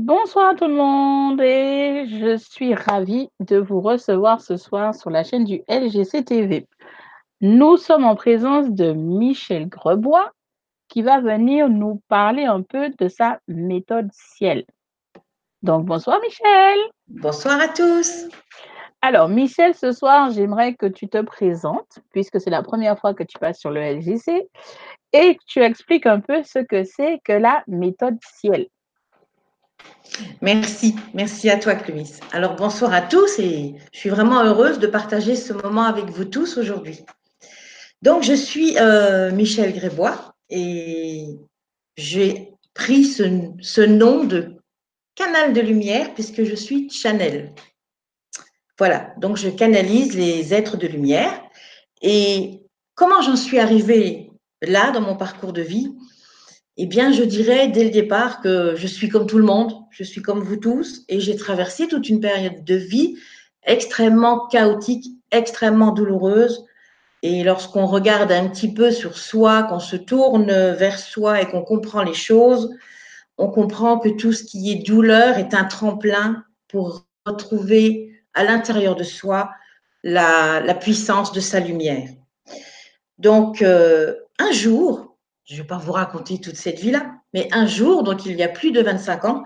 Bonsoir tout le monde et je suis ravie de vous recevoir ce soir sur la chaîne du LGC TV. Nous sommes en présence de Michel Grebois qui va venir nous parler un peu de sa méthode ciel. Donc bonsoir Michel. Bonsoir à tous. Alors Michel, ce soir, j'aimerais que tu te présentes puisque c'est la première fois que tu passes sur le LGC et tu expliques un peu ce que c'est que la méthode ciel. Merci, merci à toi Clovis. Alors bonsoir à tous et je suis vraiment heureuse de partager ce moment avec vous tous aujourd'hui. Donc je suis euh, Michel Grébois et j'ai pris ce, ce, nom de canal de lumière puisque je suis Chanel. Voilà, donc je canalise les êtres de lumière et comment j'en suis arrivée là dans mon parcours de vie eh bien, je dirais dès le départ que je suis comme tout le monde, je suis comme vous tous, et j'ai traversé toute une période de vie extrêmement chaotique, extrêmement douloureuse. Et lorsqu'on regarde un petit peu sur soi, qu'on se tourne vers soi et qu'on comprend les choses, on comprend que tout ce qui est douleur est un tremplin pour retrouver à l'intérieur de soi la, puissance de sa lumière. Donc, euh, un jour, je ne vais pas vous raconter toute cette vie-là, mais un jour, donc il y a plus de 25 ans,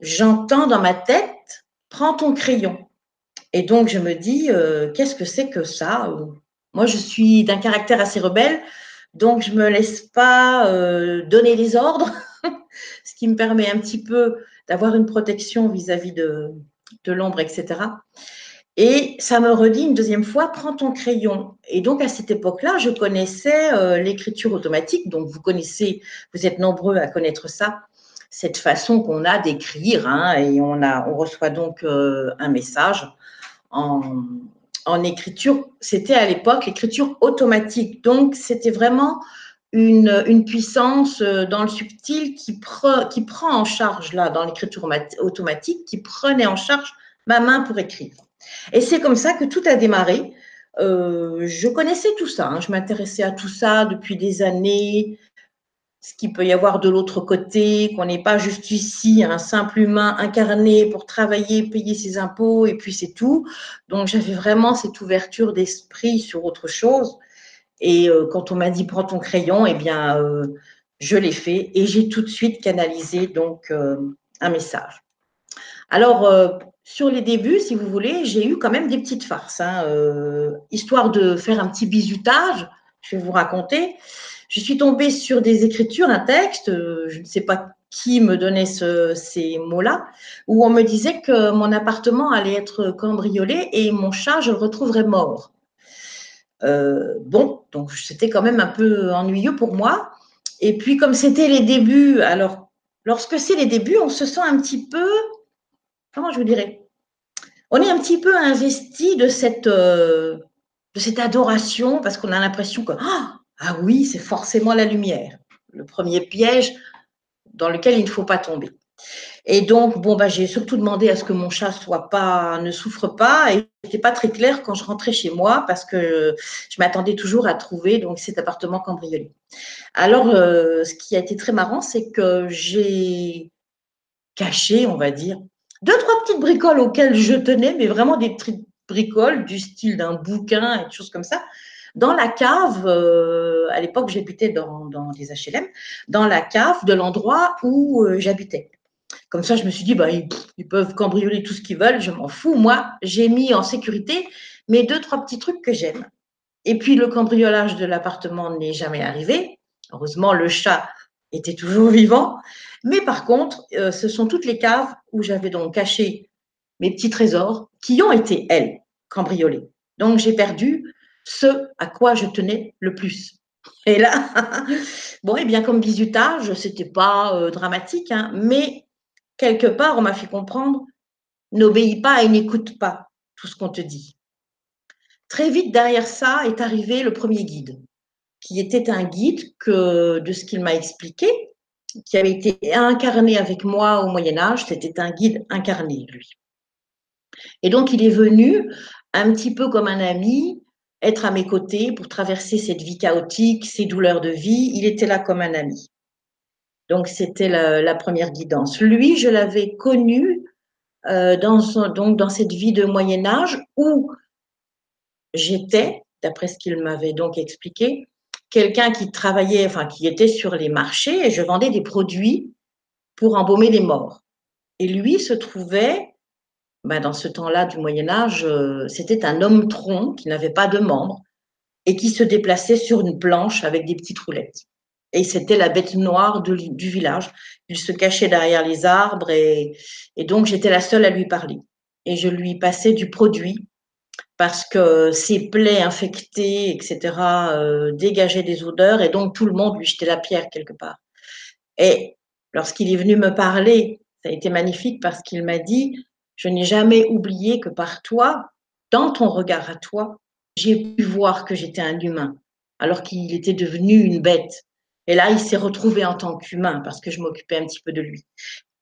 j'entends dans ma tête, prends ton crayon. Et donc je me dis, euh, qu'est-ce que c'est que ça? Moi, je suis d'un caractère assez rebelle, donc je ne me laisse pas euh, donner des ordres, ce qui me permet un petit peu d'avoir une protection vis-à-vis de l'ombre, etc. Et ça me redit une deuxième fois, prends ton crayon. Et donc, à cette époque-là, je connaissais euh, l'écriture automatique. Donc, vous connaissez, vous êtes nombreux à connaître ça, cette façon qu'on a d'écrire. Hein, et on, reçoit donc euh, un message en, écriture. C'était à l'époque l'écriture automatique. Donc, c'était vraiment une, une, puissance euh, dans le subtil qui, pre, qui prend en charge, là, dans l'écriture automatique, qui prenait en charge ma main pour écrire. Et c'est comme ça que tout a démarré. Euh, je connaissais tout ça, hein. je m'intéressais à tout ça depuis des années, ce qu'il peut y avoir de l'autre côté, qu'on n'est pas juste ici un simple humain incarné pour travailler, payer ses impôts et puis c'est tout. Donc j'avais vraiment cette ouverture d'esprit sur autre chose. Et euh, quand on m'a dit prends ton crayon, eh bien euh, je l'ai fait et j'ai tout de suite canalisé donc un message. Alors sur les débuts, si vous voulez, j'ai eu quand même des petites farces. Hein, euh, histoire de faire un petit bisutage, je vais vous raconter. Je suis tombée sur des écritures, un texte, euh, je ne sais pas qui me donnait ces mots-là, où on me disait que mon appartement allait être cambriolé et mon chat, je le retrouverais mort. Euh, bon, donc c'était quand même un peu ennuyeux pour moi. Et puis comme c'était les débuts, alors lorsque c'est les débuts, on se sent un petit peu comment je vous dirais? On est un petit peu investi de cette, euh, de cette adoration parce qu'on a l'impression que ah, ah oui, c'est forcément la lumière, le premier piège dans lequel il ne faut pas tomber. Et donc, bon, bah, j'ai surtout demandé à ce que mon chat soit pas, ne souffre pas. Et n'était pas très clair quand je rentrais chez moi parce que je m'attendais toujours à trouver donc cet appartement cambriolé. Alors, euh, ce qui a été très marrant, c'est que j'ai caché, on va dire, deux, trois petites bricoles auxquelles je tenais, mais vraiment des petites bricoles du style d'un bouquin et des choses comme ça. Dans la cave, euh, à l'époque j'habitais dans, dans des HLM, dans la cave de l'endroit où euh, j'habitais. Comme ça, je me suis dit, bah, ils, ils peuvent cambrioler tout ce qu'ils veulent, je m'en fous. Moi, j'ai mis en sécurité mes deux, trois petits trucs que j'aime. Et puis, le cambriolage de l'appartement n'est jamais arrivé. Heureusement, le chat était toujours vivant. Mais par contre, euh, ce sont toutes les caves où j'avais donc caché mes petits trésors qui ont été, elles, cambriolés. Donc, j'ai perdu ce à quoi je tenais le plus. Et là, bon, et eh bien, comme bisutage, c'était pas euh, dramatique, hein, mais quelque part, on m'a fait comprendre n'obéis pas et n'écoute pas tout ce qu'on te dit. Très vite derrière ça est arrivé le premier guide, qui était un guide que, de ce qu'il m'a expliqué, qui avait été incarné avec moi au Moyen Âge. C'était un guide incarné, lui. Et donc, il est venu un petit peu comme un ami, être à mes côtés pour traverser cette vie chaotique, ces douleurs de vie. Il était là comme un ami. Donc, c'était la, première guidance. Lui, je l'avais connu euh, dans, donc, dans cette vie de Moyen Âge où j'étais, d'après ce qu'il m'avait donc expliqué, quelqu'un qui travaillait, enfin, qui était sur les marchés et je vendais des produits pour embaumer les morts. Et lui se trouvait, ben, dans ce temps-là du Moyen Âge, euh, c'était un homme tronc qui n'avait pas de membres et qui se déplaçait sur une planche avec des petites roulettes. Et c'était la bête noire du village. Il se cachait derrière les arbres et, donc j'étais la seule à lui parler. Et je lui passais du produit parce que ses plaies infectées, etc., euh, dégageaient des odeurs et donc tout le monde lui jetait la pierre quelque part. Et lorsqu'il est venu me parler, ça a été magnifique parce qu'il m'a dit, je n'ai jamais oublié que par toi, dans ton regard à toi, j'ai pu voir que j'étais un humain, alors qu'il était devenu une bête. Et là, il s'est retrouvé en tant qu'humain parce que je m'occupais un petit peu de lui.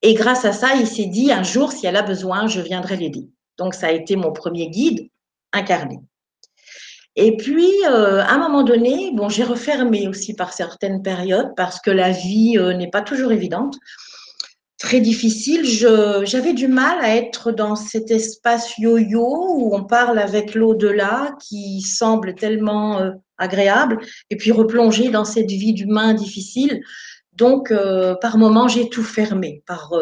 Et grâce à ça, il s'est dit, un jour, si elle a besoin, je viendrai l'aider. Donc, ça a été mon premier guide incarné. Et puis, euh, à un moment donné, bon, j'ai refermé aussi par certaines périodes parce que la vie euh, n'est pas toujours évidente très difficile. J'avais du mal à être dans cet espace yo-yo où on parle avec l'au-delà qui semble tellement euh, agréable et puis replonger dans cette vie d'humain difficile. Donc, par moments, j'ai tout fermé par,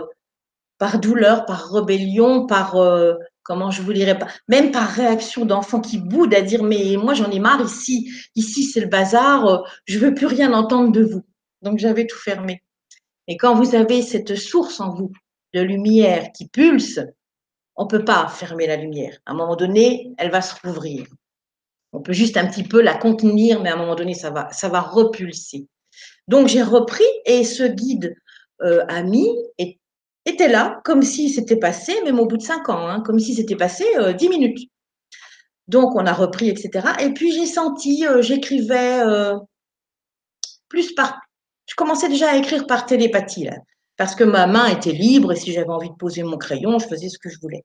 par douleur, par rébellion, par, comment je vous dirais pas, même par réaction d'enfant qui boude à dire, mais moi, j'en ai marre ici, ici, c'est le bazar, je veux plus rien entendre de vous. Donc, j'avais tout fermé. Et quand vous avez cette source en vous de lumière qui pulse, on peut pas fermer la lumière. À un moment donné, elle va se rouvrir. On peut juste un petit peu la contenir, mais à un moment donné, ça va, ça va repulser. Donc j'ai repris et ce guide euh, ami était là, comme si c'était passé, même au bout de cinq ans, hein, comme si c'était passé euh, dix minutes. Donc on a repris, etc. Et puis j'ai senti, euh, j'écrivais plus par je commençais déjà à écrire par télépathie, là, parce que ma main était libre et si j'avais envie de poser mon crayon, je faisais ce que je voulais.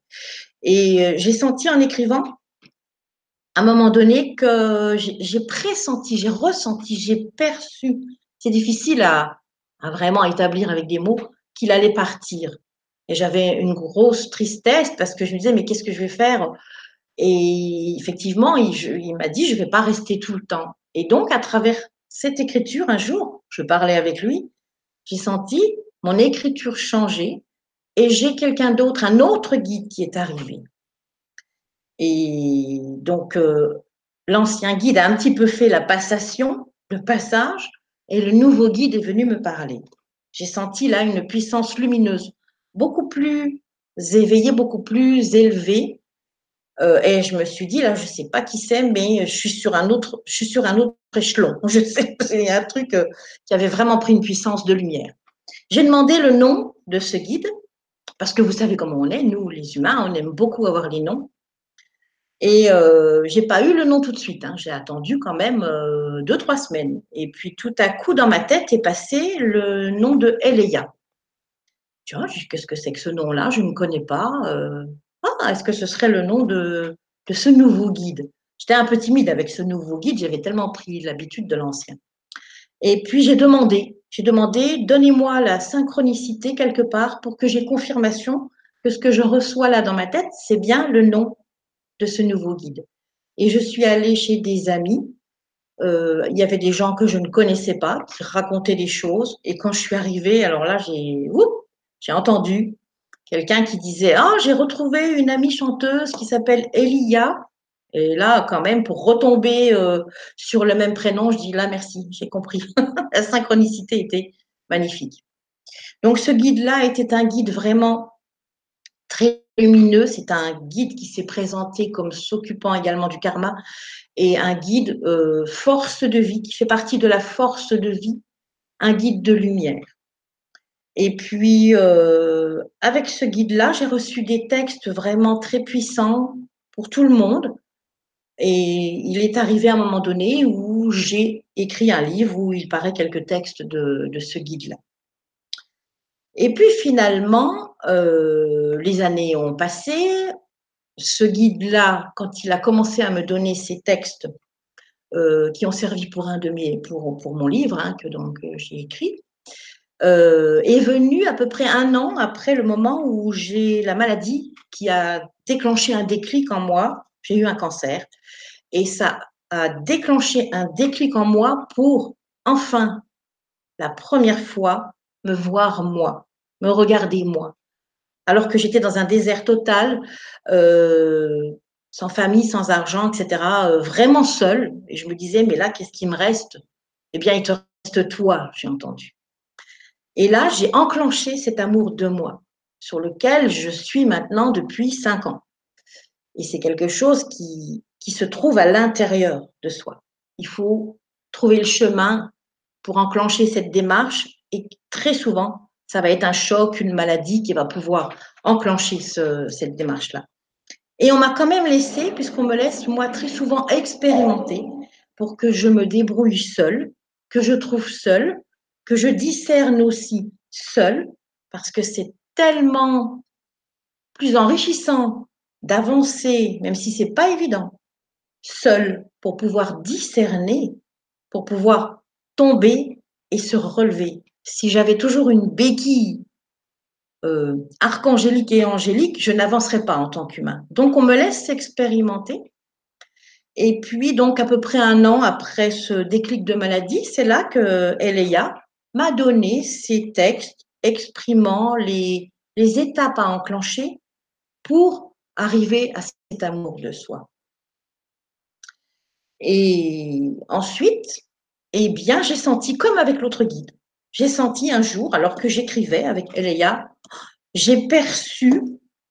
Et euh, j'ai senti en écrivant, à un moment donné, que j'ai pressenti, j'ai ressenti, j'ai perçu, c'est difficile à vraiment établir avec des mots, qu'il allait partir. Et j'avais une grosse tristesse parce que je me disais, mais qu'est-ce que je vais faire? Et effectivement, il, m'a dit, je ne vais pas rester tout le temps. Et donc, à travers cette écriture, un jour, je parlais avec lui, j'ai senti mon écriture changer et j'ai quelqu'un d'autre, un autre guide qui est arrivé. Et donc, euh, l'ancien guide a un petit peu fait la passation, le passage, et le nouveau guide est venu me parler. J'ai senti là une puissance lumineuse, beaucoup plus éveillée, beaucoup plus élevée, euh, et je me suis dit, là, je ne sais pas qui c'est, mais je suis sur un autre, je suis sur un autre échelon. Je sais, c'est un truc euh, qui avait vraiment pris une puissance de lumière. J'ai demandé le nom de ce guide, parce que vous savez comment on est, nous, les humains, on aime beaucoup avoir les noms. Et euh, j'ai pas eu le nom tout de suite. Hein. J'ai attendu quand même euh, deux, trois semaines. Et puis tout à coup, dans ma tête est passé le nom de Eleia. Tu vois, qu'est-ce que c'est que ce nom-là? Je ne connais pas. Ah, est-ce que ce serait le nom de, ce nouveau guide? J'étais un peu timide avec ce nouveau guide, j'avais tellement pris l'habitude de l'ancien. Et puis j'ai demandé, j'ai demandé, donnez-moi la synchronicité quelque part pour que j'ai confirmation que ce que je reçois là dans ma tête, c'est bien le nom de ce nouveau guide. Et je suis allée chez des amis. Euh, il y avait des gens que je ne connaissais pas qui racontaient des choses. Et quand je suis arrivée, alors là, j'ai, j'ai entendu quelqu'un qui disait Ah, j'ai retrouvé une amie chanteuse qui s'appelle Elia. Et là, quand même, pour retomber euh, sur le même prénom, je dis là, merci, j'ai compris. La synchronicité était magnifique. Donc, ce guide-là était un guide vraiment très lumineux. C'est un guide qui s'est présenté comme s'occupant également du karma et un guide euh, force de vie, qui fait partie de la force de vie, un guide de lumière. Et puis, euh, avec ce guide-là, j'ai reçu des textes vraiment très puissants pour tout le monde. Et il est arrivé à un moment donné où j'ai écrit un livre où il paraît quelques textes de, ce guide-là. Et puis finalement, euh, les années ont passé. Ce guide-là, quand il a commencé à me donner ces textes euh, qui ont servi pour un de mes, pour, mon livre hein, que donc j'ai écrit, euh, est venu à peu près un an après le moment où j'ai la maladie qui a déclenché un déclic en moi. J'ai eu un cancer et ça a déclenché un déclic en moi pour enfin, la première fois, me voir moi, me regarder moi. Alors que j'étais dans un désert total, euh, sans famille, sans argent, etc., euh, vraiment seule. Et je me disais, mais là, qu'est-ce qui me reste? Eh bien, il te reste toi, j'ai entendu. Et là, j'ai enclenché cet amour de moi, sur lequel je suis maintenant depuis cinq ans. Et c'est quelque chose qui, qui se trouve à l'intérieur de soi. Il faut trouver le chemin pour enclencher cette démarche et très souvent, ça va être un choc, une maladie qui va pouvoir enclencher cette démarche-là. Et on m'a quand même laissé, puisqu'on me laisse, moi, très souvent expérimenter pour que je me débrouille seule, que je trouve seule, que je discerne aussi seule, parce que c'est tellement plus enrichissant d'avancer, même si c'est pas évident, seul pour pouvoir discerner, pour pouvoir tomber et se relever. Si j'avais toujours une béquille euh, archangélique et angélique, je n'avancerais pas en tant qu'humain. Donc, on me laisse expérimenter. Et puis, donc, à peu près un an après ce déclic de maladie, c'est là que Eléa m'a donné ces textes exprimant les, les étapes à enclencher pour arriver à cet amour de soi. Et ensuite, eh bien, j'ai senti comme avec l'autre guide. J'ai senti un jour, alors que j'écrivais avec Eléa, j'ai perçu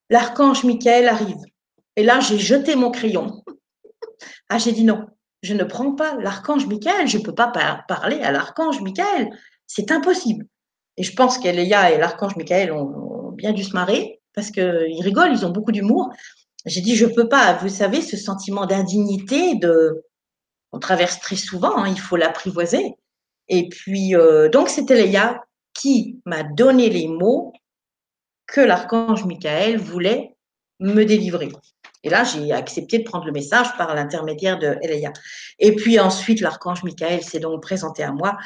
l'archange Michael arrive. Et là, j'ai jeté mon crayon. Ah, j'ai dit non, je ne prends pas l'archange Michael, je ne peux pas parler à l'archange Michael, c'est impossible. Et je pense qu'Eléa et l'archange Michael ont, bien dû se marrer parce qu'ils rigolent, ils ont beaucoup d'humour. J'ai dit, je ne peux pas, vous savez, ce sentiment d'indignité, de, on traverse très souvent, hein, il faut l'apprivoiser. Et puis, euh, donc, c'était Léa qui m'a donné les mots que l'archange Michael voulait me délivrer. Et là, j'ai accepté de prendre le message par l'intermédiaire de. Et puis ensuite, l'archange Michael s'est donc présenté à moi.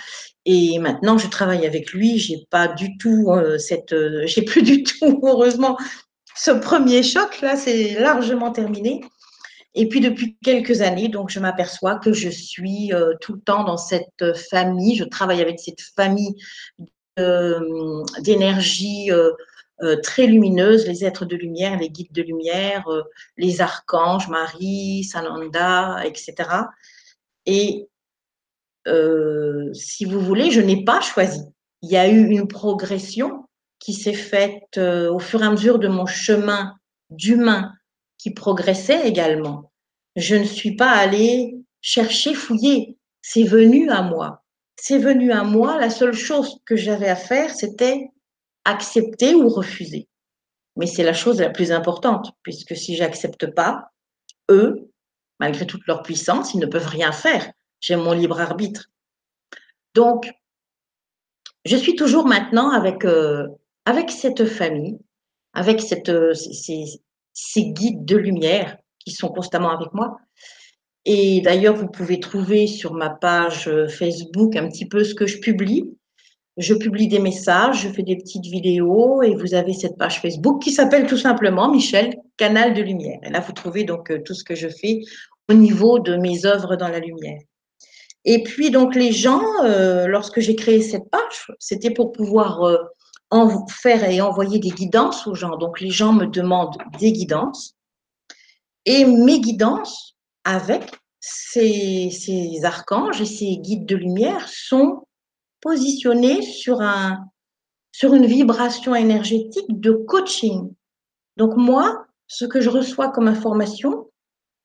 Et maintenant, je travaille avec lui. J'ai pas du tout euh, cette, euh, j'ai plus du tout, heureusement, ce premier choc là, c'est largement terminé. Et puis depuis quelques années, donc je m'aperçois que je suis euh, tout le temps dans cette famille. Je travaille avec cette famille euh, d'énergie euh, très lumineuse, les êtres de lumière, les guides de lumière, les archanges, Marie, Sananda, etc. Et si vous voulez, je n'ai pas choisi. Il y a eu une progression qui s'est faite au fur et à mesure de mon chemin d'humain qui progressait également. Je ne suis pas allée chercher, fouiller. C'est venu à moi. C'est venu à moi. La seule chose que j'avais à faire, c'était accepter ou refuser. Mais c'est la chose la plus importante, puisque si j'accepte pas, eux, malgré toute leur puissance, ils ne peuvent rien faire. J'ai mon libre arbitre. Donc, je suis toujours maintenant avec, euh, avec cette famille, avec cette, euh, ces guides de lumière qui sont constamment avec moi. Et d'ailleurs, vous pouvez trouver sur ma page euh, Facebook un petit peu ce que je publie. Je publie des messages, je fais des petites vidéos et vous avez cette page Facebook qui s'appelle tout simplement Michel Canal de Lumière. Et là, vous trouvez donc euh, tout ce que je fais au niveau de mes œuvres dans la lumière. Et puis donc les gens, euh, lorsque j'ai créé cette page, c'était pour pouvoir faire et envoyer des guidances aux gens. Donc les gens me demandent des guidances et mes guidances avec ces, ces archanges et ces guides de lumière sont positionnés sur, un, sur une vibration énergétique de coaching. Donc moi, ce que je reçois comme information,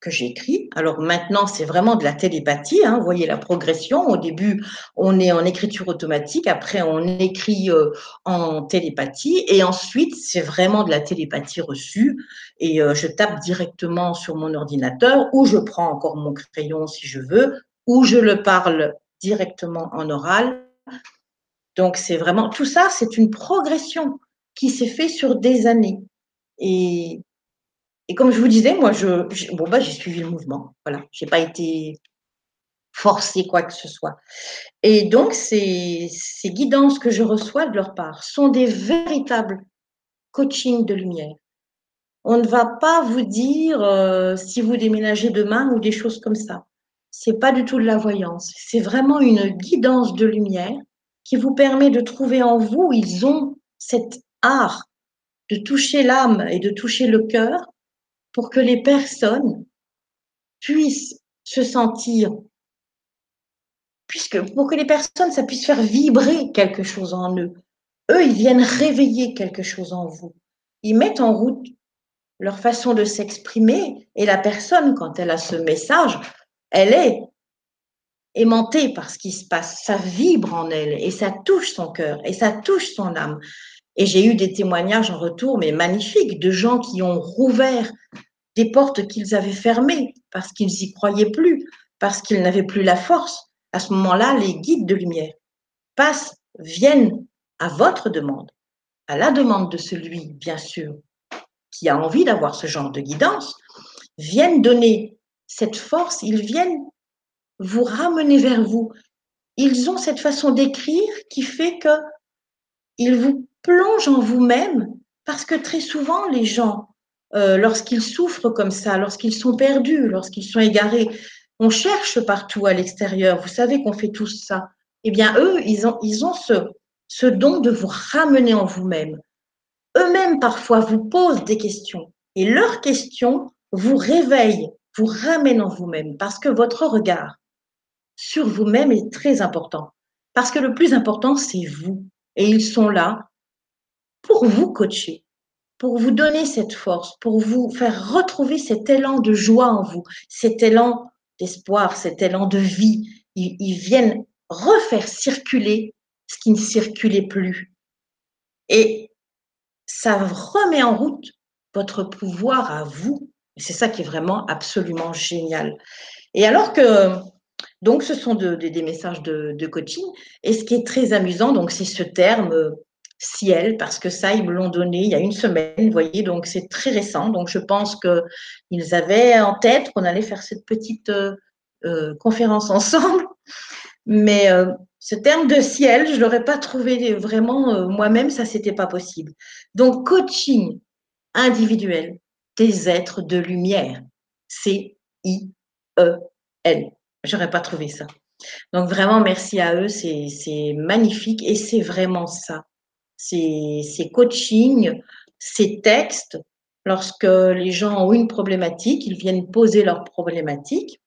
que j'écris. Alors maintenant, c'est vraiment de la télépathie. Hein. Vous voyez la progression. Au début, on est en écriture automatique. Après, on écrit euh, en télépathie. Et ensuite, c'est vraiment de la télépathie reçue. Et euh, je tape directement sur mon ordinateur ou je prends encore mon crayon si je veux, ou je le parle directement en oral. Donc, c'est vraiment tout ça, c'est une progression qui s'est fait sur des années. Et et comme je vous disais, moi, je, bon, bah, j'ai suivi le mouvement. Voilà, j'ai pas été forcer quoi que ce soit. Et donc, ces, ces guidances que je reçois de leur part sont des véritables coachings de lumière. On ne va pas vous dire euh, si vous déménagez demain ou des choses comme ça. C'est pas du tout de la voyance. C'est vraiment une guidance de lumière qui vous permet de trouver en vous, ils ont cet art de toucher l'âme et de toucher le cœur pour que les personnes puissent se sentir, puisque pour que les personnes, ça puisse faire vibrer quelque chose en eux. Eux, ils viennent réveiller quelque chose en vous. Ils mettent en route leur façon de s'exprimer et la personne, quand elle a ce message, elle est aimantée par ce qui se passe. Ça vibre en elle et ça touche son cœur et ça touche son âme. Et j'ai eu des témoignages en retour, mais magnifiques, de gens qui ont rouvert des portes qu'ils avaient fermées parce qu'ils n'y croyaient plus, parce qu'ils n'avaient plus la force. À ce moment-là, les guides de lumière passent, viennent à votre demande, à la demande de celui, bien sûr, qui a envie d'avoir ce genre de guidance, viennent donner cette force, ils viennent vous ramener vers vous. Ils ont cette façon d'écrire qui fait que ils vous plongent en vous-même parce que très souvent les gens, euh, lorsqu'ils souffrent comme ça, lorsqu'ils sont perdus, lorsqu'ils sont égarés, on cherche partout à l'extérieur. Vous savez qu'on fait tous ça. Eh bien, eux, ils ont, ils ont ce, ce don de vous ramener en vous-même. Eux-mêmes, parfois, vous posent des questions et leurs questions vous réveillent, vous ramènent en vous-même parce que votre regard sur vous-même est très important. Parce que le plus important, c'est vous. Et ils sont là pour vous coacher, pour vous donner cette force, pour vous faire retrouver cet élan de joie en vous, cet élan d'espoir, cet élan de vie. Ils, viennent refaire circuler ce qui ne circulait plus. Et ça remet en route votre pouvoir à vous. C'est ça qui est vraiment absolument génial. Et alors que donc, ce sont des messages de, coaching. Et ce qui est très amusant, donc, c'est ce terme euh, ciel, parce que ça, ils me l'ont donné il y a une semaine, vous voyez, donc c'est très récent. Donc, je pense qu'ils avaient en tête qu'on allait faire cette petite euh, euh, conférence ensemble. Mais ce terme de ciel, je ne l'aurais pas trouvé vraiment moi-même, ça, c'était pas possible. Donc, coaching individuel des êtres de lumière. C-I-E-L. J'aurais pas trouvé ça. Donc vraiment, merci à eux, c'est magnifique et c'est vraiment ça. Ces, ces coachings, ces textes, lorsque les gens ont une problématique, ils viennent poser leur problématique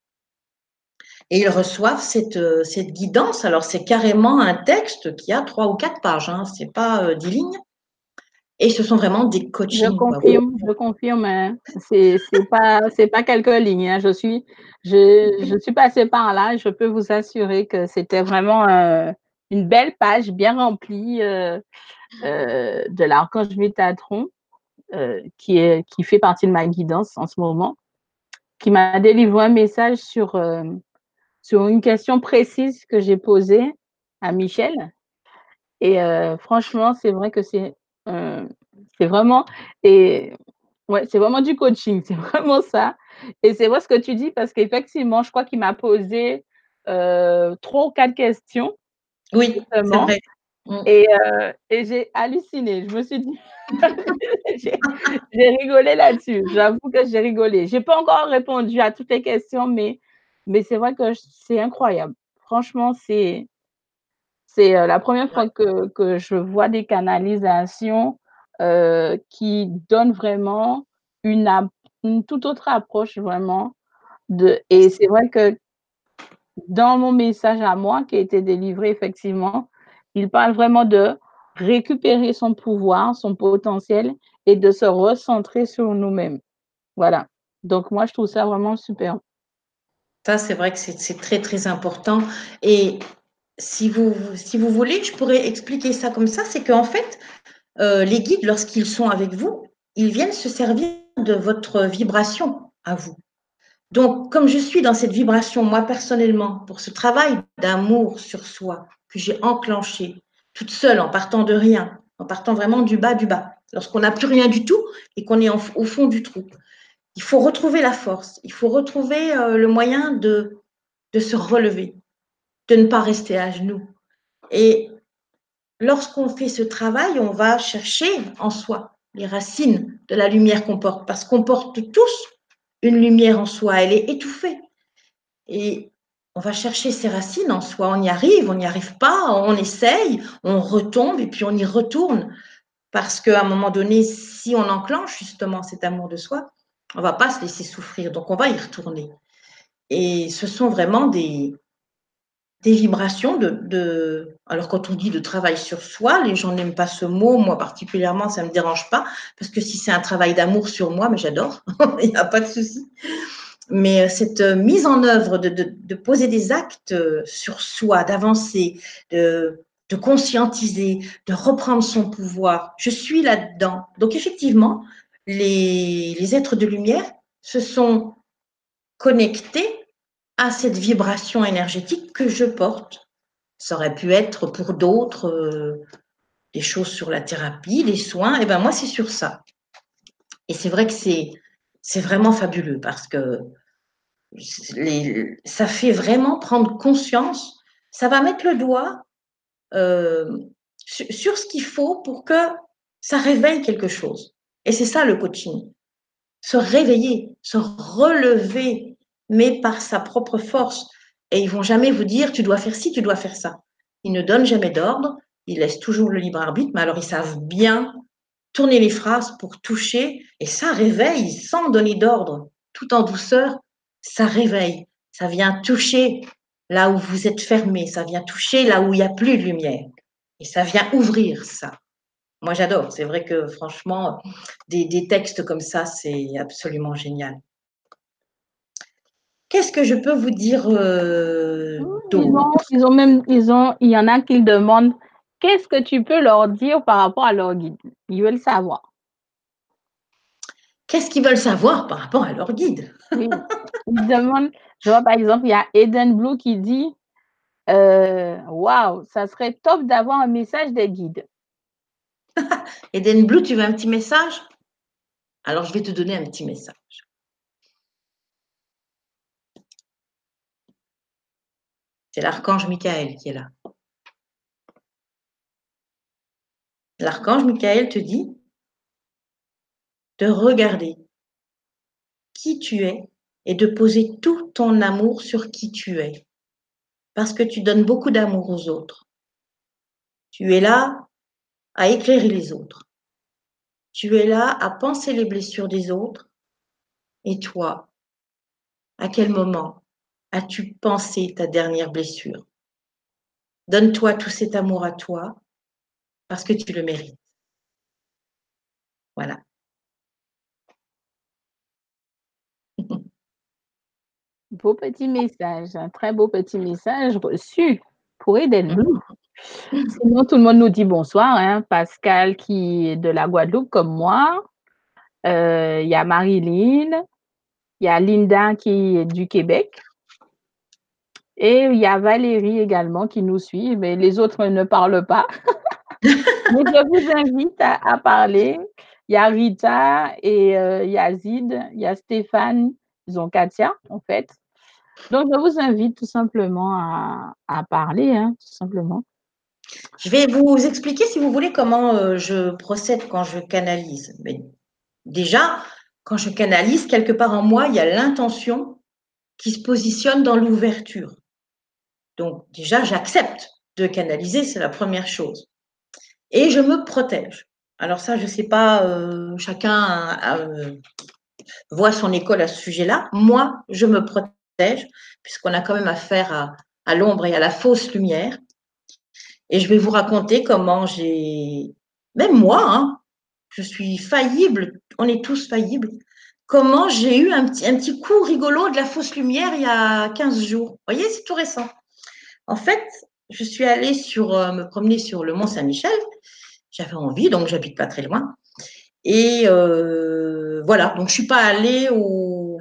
et ils reçoivent cette, cette guidance. Alors c'est carrément un texte qui a trois ou quatre pages, hein, c'est pas euh, dix lignes. Et ce sont vraiment des coachings. Je confirme, je confirme. Hein. C'est pas c'est pas quelques lignes. Hein. Je suis je, je, suis passée par là. Je peux vous assurer que c'était vraiment euh, une belle page bien remplie euh, euh, de l'archange Métatron qui est qui fait partie de ma guidance en ce moment, qui m'a délivré un message sur sur une question précise que j'ai posée à Michel. Et franchement, c'est vrai que c'est euh, c'est vraiment et ouais, c'est vraiment du coaching, c'est vraiment ça. Et c'est vrai ce que tu dis parce qu'effectivement, je crois qu'il m'a posé euh, trois ou quatre questions. Oui, c'est vrai. Mmh. Et, euh, et j'ai halluciné. Je me suis dit, j'ai rigolé là-dessus. J'avoue que j'ai rigolé. J'ai pas encore répondu à toutes les questions, mais, mais c'est vrai que c'est incroyable. Franchement, c'est c'est la première fois que, que, je vois des canalisations euh, qui donnent vraiment une, une, toute autre approche vraiment. De, et c'est vrai que dans mon message à moi qui a été délivré, effectivement, il parle vraiment de récupérer son pouvoir, son potentiel et de se recentrer sur nous-mêmes. Voilà. Donc moi, je trouve ça vraiment super. Ça, c'est vrai que c'est très, très important. Et si vous, voulez, je pourrais expliquer ça comme ça, c'est qu'en fait, euh, les guides, lorsqu'ils sont avec vous, ils viennent se servir de votre vibration à vous. Donc, comme je suis dans cette vibration, moi personnellement, pour ce travail d'amour sur soi que j'ai enclenché toute seule en partant de rien, en partant vraiment du bas du bas, lorsqu'on n'a plus rien du tout et qu'on est au fond du trou, il faut retrouver la force, il faut retrouver euh, le moyen de de se relever, de ne pas rester à genoux. Et lorsqu'on fait ce travail, on va chercher en soi les racines de la lumière qu'on porte, parce qu'on porte tous une lumière en soi, elle est étouffée. Et on va chercher ses racines en soi, on y arrive, on n'y arrive pas, on essaye, on retombe et puis on y retourne. Parce qu'à un moment donné, si on enclenche justement cet amour de soi, on ne va pas se laisser souffrir, donc on va y retourner. Et ce sont vraiment des, des vibrations de, Alors, quand on dit de travail sur soi, les gens n'aiment pas ce mot. Moi, particulièrement, ça ne me dérange pas. Parce que si c'est un travail d'amour sur moi, mais j'adore, il n'y a pas de souci. Mais euh, cette euh, mise en œuvre de, poser des actes euh, sur soi, d'avancer, de, conscientiser, de reprendre son pouvoir, je suis là-dedans. Donc, effectivement, les, les êtres de lumière se sont connectés à cette vibration énergétique que je porte. Ça aurait pu être pour d'autres euh, des choses sur la thérapie, les soins. Et ben moi, c'est sur ça. Et c'est vrai que c'est c'est vraiment fabuleux parce que ça fait vraiment prendre conscience. Ça va mettre le doigt euh, sur, sur ce qu'il faut pour que ça réveille quelque chose. Et c'est ça le coaching. Se réveiller, se relever mais par sa propre force. Et ils vont jamais vous dire, tu dois faire ci, tu dois faire ça. Ils ne donnent jamais d'ordre, ils laissent toujours le libre arbitre, mais alors ils savent bien tourner les phrases pour toucher, et ça réveille sans donner d'ordre, tout en douceur, ça réveille, ça vient toucher là où vous êtes fermé, ça vient toucher là où il n'y a plus de lumière, et ça vient ouvrir ça. Moi, j'adore. C'est vrai que franchement, des, des textes comme ça, c'est absolument génial. Qu'est-ce que je peux vous dire euh, ils, ont, même, ils ont, il y en a qui demandent qu'est-ce que tu peux leur dire par rapport à leur guide. Ils veulent savoir. Qu'est-ce qu'ils veulent savoir par rapport à leur guide? Ils demandent, je vois par exemple, il y a Eden Blue qui dit euh, Waouh, ça serait top d'avoir un message des guides. Eden Blue, tu veux un petit message? Alors, je vais te donner un petit message. C'est l'archange Michael qui est là. L'archange Michael te dit de regarder qui tu es et de poser tout ton amour sur qui tu es. Parce que tu donnes beaucoup d'amour aux autres. Tu es là à éclairer les autres. Tu es là à penser les blessures des autres. Et toi, à quel moment as-tu pensé ta dernière blessure? Donne-toi tout cet amour à toi parce que tu le mérites. Voilà. Beau petit message, un très beau petit message reçu pour Eden Sinon, tout le monde nous dit bonsoir. Hein. Pascal qui est de la Guadeloupe comme moi. Euh, il y a Marilyn. Il y a Linda qui est du Québec. Et il y a Valérie également qui nous suit, mais les autres ne parlent pas. mais je vous invite à, parler. Il y a Rita et euh, il y a Zid, il y a Stéphane, ils ont Katia en fait. Donc je vous invite tout simplement à, parler, hein, tout simplement. Je vais vous expliquer, si vous voulez, comment euh, je procède quand je canalise. Mais déjà, quand je canalise, quelque part en moi, il y a l'intention qui se positionne dans l'ouverture. Donc déjà, j'accepte de canaliser, c'est la première chose. Et je me protège. Alors ça, je ne sais pas, euh, chacun euh, voit son école à ce sujet-là. Moi, je me protège, puisqu'on a quand même affaire à, à l'ombre et à la fausse lumière. Et je vais vous raconter comment j'ai, même moi, hein, je suis faillible, on est tous faillibles, comment j'ai eu un petit, un petit coup rigolo de la fausse lumière il y a 15 jours. Vous voyez, c'est tout récent. En fait, je suis allée sur, euh, me promener sur le Mont Saint-Michel. J'avais envie, donc j'habite pas très loin. Et euh, voilà, donc je suis pas allée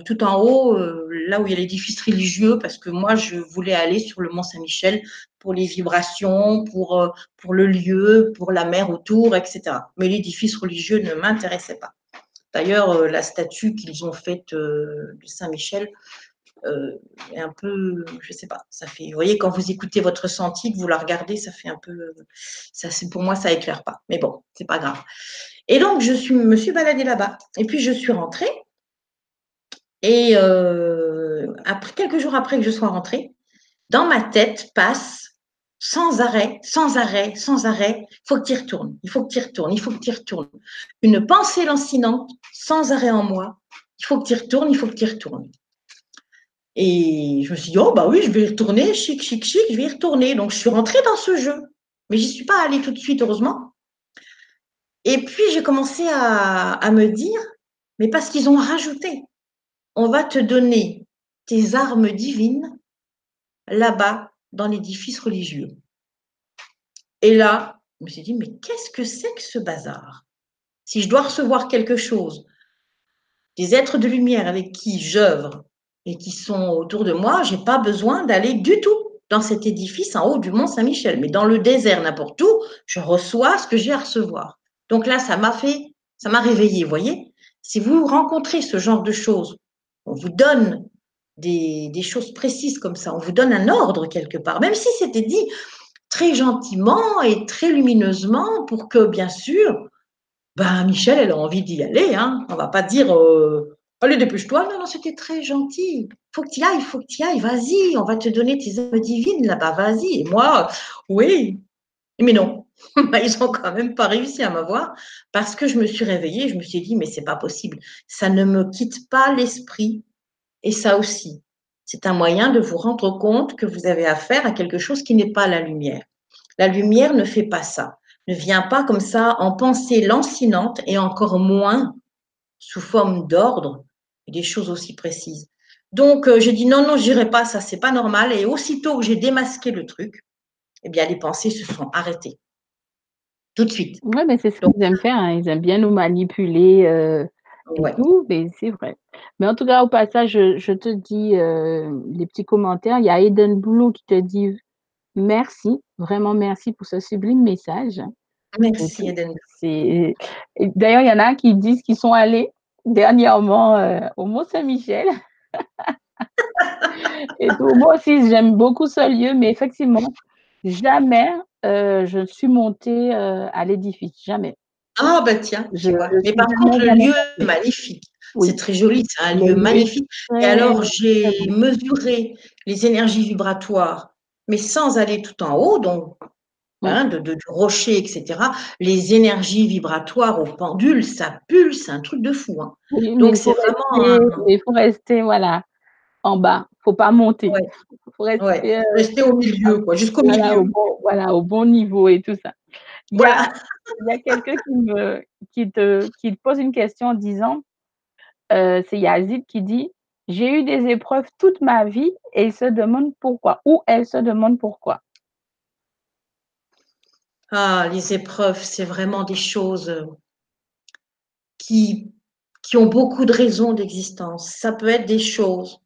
tout en haut, euh, là où il y a l'édifice religieux, parce que moi, je voulais aller sur le Mont Saint-Michel pour les vibrations, pour, pour le lieu, pour la mer autour, etc. Mais l'édifice religieux ne m'intéressait pas. D'ailleurs, la statue qu'ils ont faite de Saint-Michel, euh, un peu, je sais pas, ça fait, vous voyez, quand vous écoutez votre ressenti, que vous la regardez, ça fait un peu, ça, pour moi, ça éclaire pas. Mais bon, c'est pas grave. Et donc, je suis, me suis baladée là-bas. Et puis, je suis rentrée. Et euh, après, quelques jours après que je sois rentrée, dans ma tête passe sans arrêt, sans arrêt, sans arrêt, il faut que tu retournes, il faut que tu retournes, il faut que tu retournes. Une pensée lancinante, sans arrêt en moi, il faut que tu retournes, il faut que tu retournes. Et je me suis dit, oh bah oui, je vais retourner, chic, chic, chic, je vais y retourner. Donc je suis rentrée dans ce jeu, mais je n'y suis pas allée tout de suite, heureusement. Et puis j'ai commencé à, à me dire, mais parce qu'ils ont rajouté, on va te donner tes armes divines là-bas dans l'édifice religieux. Et là, je me suis dit, mais qu'est-ce que c'est que ce bazar? Si je dois recevoir quelque chose, des êtres de lumière avec qui j'œuvre qui sont autour de moi, je n'ai pas besoin d'aller du tout dans cet édifice en haut du Mont Saint-Michel. Mais dans le désert, n'importe où, je reçois ce que j'ai à recevoir. Donc là, ça m'a fait, ça m'a réveillé, voyez Si vous rencontrez ce genre de choses, on vous donne des, choses précises comme ça. On vous donne un ordre quelque part, même si c'était dit très gentiment et très lumineusement pour que, bien sûr, ben, Michel, elle a envie d'y aller. Hein. On va pas dire euh, Allez, dépêche-toi. Non, non, c'était très gentil. Faut que tu ailles, faut que tu ailles. Vas-y, on va te donner tes âmes divines là-bas. Vas-y. Et moi, oui. Mais non, ils n'ont quand même pas réussi à m'avoir parce que je me suis réveillée. Je me suis dit Mais c'est pas possible. Ça ne me quitte pas l'esprit et ça aussi, c'est un moyen de vous rendre compte que vous avez affaire à quelque chose qui n'est pas la lumière. La lumière ne fait pas ça, ne vient pas comme ça en pensée lancinante et encore moins sous forme d'ordre des choses aussi précises. Donc, euh, j'ai dit non, non, j'irai pas, ça, c'est pas normal. Et aussitôt que j'ai démasqué le truc, eh bien, les pensées se sont arrêtées. Tout de suite. Oui, mais c'est ce qu'ils aiment faire. Hein. Ils aiment bien nous manipuler. Euh, mais c'est vrai. Mais en tout cas, au passage, je, te dis euh, les petits commentaires. Il y a Eden Blue qui te dit merci, vraiment merci pour ce sublime message. Merci, Eden. D'ailleurs, il y en a qui disent qu'ils sont allés dernièrement euh, au Mont-Saint-Michel. Et moi aussi, j'aime beaucoup ce lieu, mais effectivement, jamais euh, je suis montée à l'édifice, jamais. Ah, bah tiens, je, vois. Mais par contre, le lieu est magnifique. C'est très joli, c'est un lieu magnifique. Et alors, j'ai mesuré les énergies vibratoires, mais sans aller tout en haut, donc hein, de, du rocher, etc. Les énergies vibratoires au pendule, ça pulse, c'est un truc de fou. Hein. donc, c'est vraiment. Il faut rester, voilà, en bas. Il ne faut pas monter. Il faut rester, euh, rester, au milieu, quoi, jusqu'au milieu. voilà, au bon niveau et tout ça. Il y a, quelqu'un qui, te, qui te pose une question en disant, euh, c'est Yazid qui dit, j'ai eu des épreuves toute ma vie et il se demande pourquoi, ou elle se demande pourquoi. Ah, les épreuves, c'est vraiment des choses qui, qui ont beaucoup de raisons d'existence. Ça peut être des choses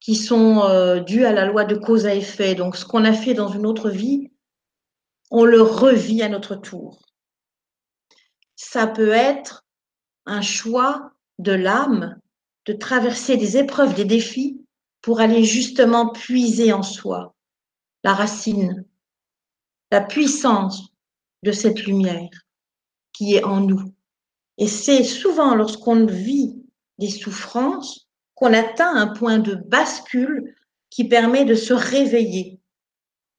qui sont euh, dues à la loi de cause à effet. Donc, ce qu'on a fait dans une autre vie, on le revit à notre tour. Ça peut être un choix de l'âme de traverser des épreuves, des défis pour aller justement puiser en soi la racine, la puissance de cette lumière qui est en nous. Et c'est souvent lorsqu'on vit des souffrances qu'on atteint un point de bascule qui permet de se réveiller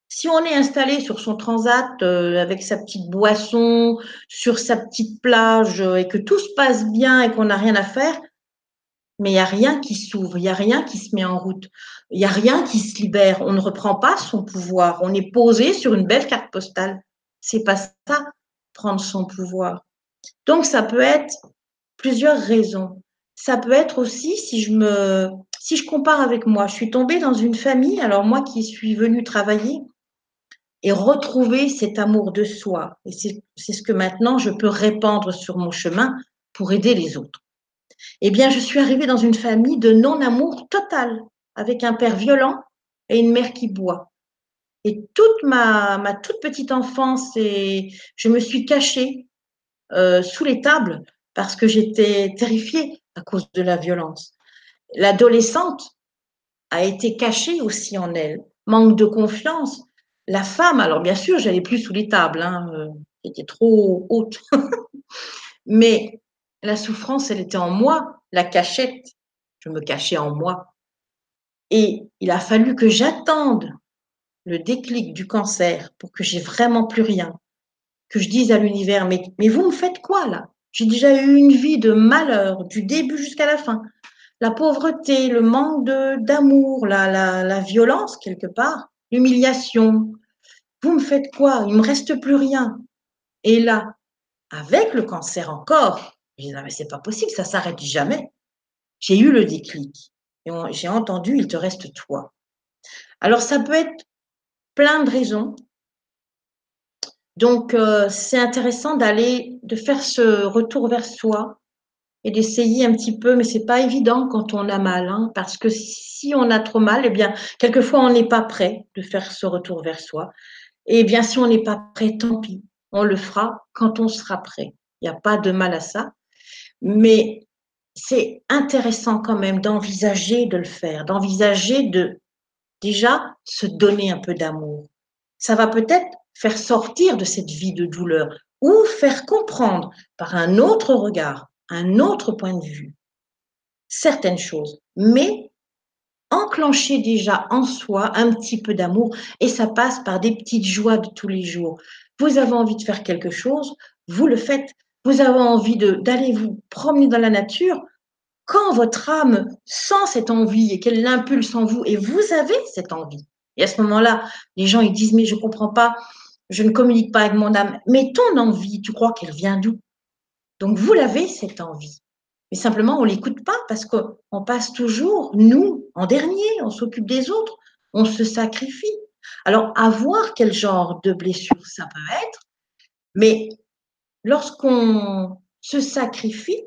si on est installé sur son transat euh, avec sa petite boisson, sur sa petite plage euh, et que tout se passe bien et qu'on n'a rien à faire, mais il n'y a rien qui s'ouvre, il n'y a rien qui se met en route, il n'y a rien qui se libère. On ne reprend pas son pouvoir. On est posé sur une belle carte postale. C'est pas ça, prendre son pouvoir. Donc ça peut être plusieurs raisons. Ça peut être aussi si je me, si je compare avec moi, je suis tombée dans une famille. Alors moi qui suis venue travailler et retrouver cet amour de soi. Et c'est ce que maintenant je peux répandre sur mon chemin pour aider les autres. Eh bien, je suis arrivée dans une famille de non-amour total, avec un père violent et une mère qui boit. Et toute ma, toute petite enfance, et je me suis cachée euh, sous les tables parce que j'étais terrifiée à cause de la violence. L'adolescente, a été caché aussi en elle. Manque de confiance. La femme, alors bien sûr, j'allais plus sous les tables, hein, était trop haute. Mais la souffrance, elle était en moi, la cachette. Je me cachais en moi. Et il a fallu que j'attende le déclic du cancer pour que j'ai vraiment plus rien. Que je dise à l'univers, mais, vous me faites quoi là? J'ai déjà eu une vie de malheur du début jusqu'à la fin. La pauvreté, le manque d'amour, la, la, la violence quelque part, l'humiliation. Vous me faites quoi? Il me reste plus rien. Et là, avec le cancer encore, je dis, mais c'est pas possible, ça s'arrête jamais. J'ai eu le déclic. J'ai entendu, il te reste toi. Alors, ça peut être plein de raisons. Donc, euh, c'est intéressant d'aller, de faire ce retour vers soi et d'essayer un petit peu, mais c'est pas évident quand on a mal, hein, parce que si on a trop mal, eh bien, quelquefois, on n'est pas prêt de faire ce retour vers soi. Et bien, si on n'est pas prêt, tant pis, on le fera quand on sera prêt. Il n'y a pas de mal à ça. Mais c'est intéressant quand même d'envisager de le faire, d'envisager de déjà se donner un peu d'amour. Ça va peut-être faire sortir de cette vie de douleur ou faire comprendre par un autre regard, un autre point de vue, certaines choses. Mais enclencher déjà en soi un petit peu d'amour et ça passe par des petites joies de tous les jours. Vous avez envie de faire quelque chose, vous le faites. Vous avez envie d'aller vous promener dans la nature. Quand votre âme sent cette envie et qu'elle l'impulse en vous, et vous avez cette envie, et à ce moment-là, les gens ils disent mais je comprends pas, je ne communique pas avec mon âme. Mais ton envie, tu crois qu'elle vient d'où? Donc vous l'avez cette envie. Mais simplement, on l'écoute pas parce qu'on passe toujours, nous, en dernier, on s'occupe des autres, on se sacrifie. Alors, à voir quel genre de blessure ça peut être, mais lorsqu'on se sacrifie,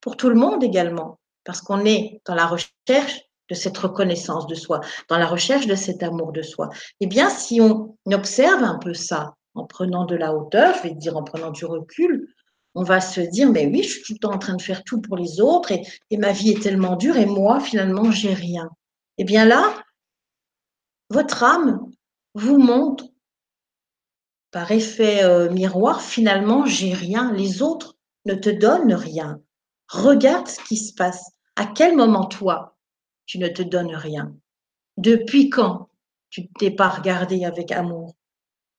pour tout le monde également, parce qu'on est dans la recherche de cette reconnaissance de soi, dans la recherche de cet amour de soi, eh bien, si on observe un peu ça, en prenant de la hauteur, je vais dire en prenant du recul, on va se dire, mais oui, je suis tout le temps en train de faire tout pour les autres et, ma vie est tellement dure et moi, finalement, j'ai rien. Eh bien là, votre âme vous montre par effet euh, miroir, finalement, j'ai rien, les autres ne te donnent rien. Regarde ce qui se passe. À quel moment, toi, tu ne te donnes rien? Depuis quand tu t'es pas regardé avec amour?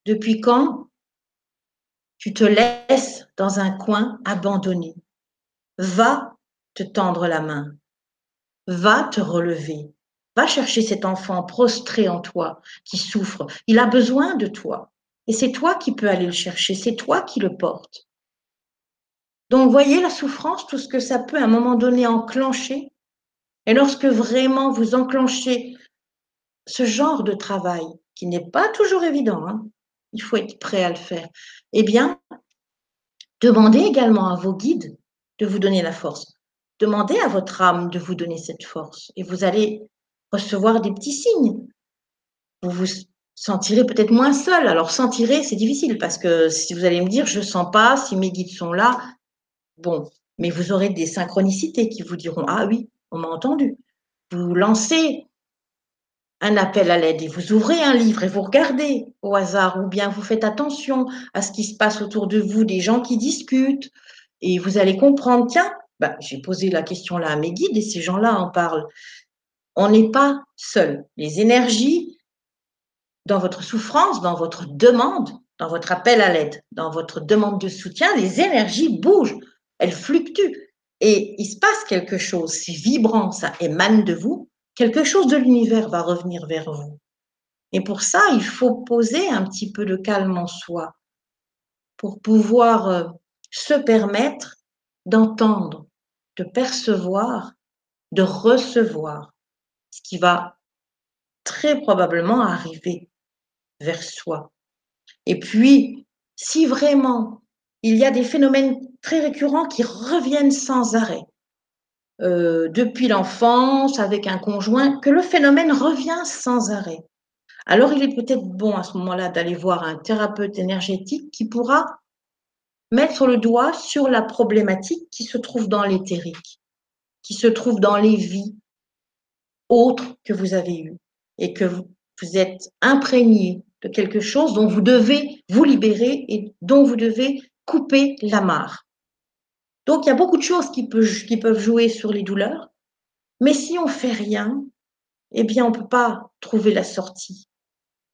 Depuis quand tu te laisses dans un coin abandonné? Va te tendre la main. Va te relever. Va chercher cet enfant prostré en toi qui souffre. Il a besoin de toi. Et c'est toi qui peux aller le chercher. C'est toi qui le portes. Donc, voyez la souffrance, tout ce que ça peut à un moment donné enclencher. Et lorsque vraiment vous enclenchez ce genre de travail, qui n'est pas toujours évident, hein, il faut être prêt à le faire, eh bien, demandez également à vos guides de vous donner la force. Demandez à votre âme de vous donner cette force. Et vous allez recevoir des petits signes. Vous vous sentirez peut-être moins seul. Alors, sentirez, c'est difficile parce que si vous allez me dire, je ne sens pas, si mes guides sont là, bon, mais vous aurez des synchronicités qui vous diront, ah oui, on m'a entendu. Vous lancez un appel à l'aide et vous ouvrez un livre et vous regardez au hasard ou bien vous faites attention à ce qui se passe autour de vous, des gens qui discutent et vous allez comprendre, tiens, bah, j'ai posé la question là à mes guides et ces gens-là en parlent on n'est pas seul. Les énergies, dans votre souffrance, dans votre demande, dans votre appel à l'aide, dans votre demande de soutien, les énergies bougent, elles fluctuent. Et il se passe quelque chose, c'est vibrant, ça émane de vous, quelque chose de l'univers va revenir vers vous. Et pour ça, il faut poser un petit peu de calme en soi pour pouvoir euh, se permettre d'entendre, de percevoir, de recevoir ce qui va très probablement arriver vers soi. Et puis, si vraiment il y a des phénomènes très récurrents qui reviennent sans arrêt, euh, depuis l'enfance, avec un conjoint, que le phénomène revient sans arrêt, alors il est peut-être bon à ce moment-là d'aller voir un thérapeute énergétique qui pourra mettre le doigt sur la problématique qui se trouve dans l'éthérique, qui se trouve dans les vies, autre que vous avez eu et que vous êtes imprégné de quelque chose dont vous devez vous libérer et dont vous devez couper l'amarre. Donc, il y a beaucoup de choses qui peuvent, jouer sur les douleurs, mais si on fait rien, eh bien, on ne peut pas trouver la sortie.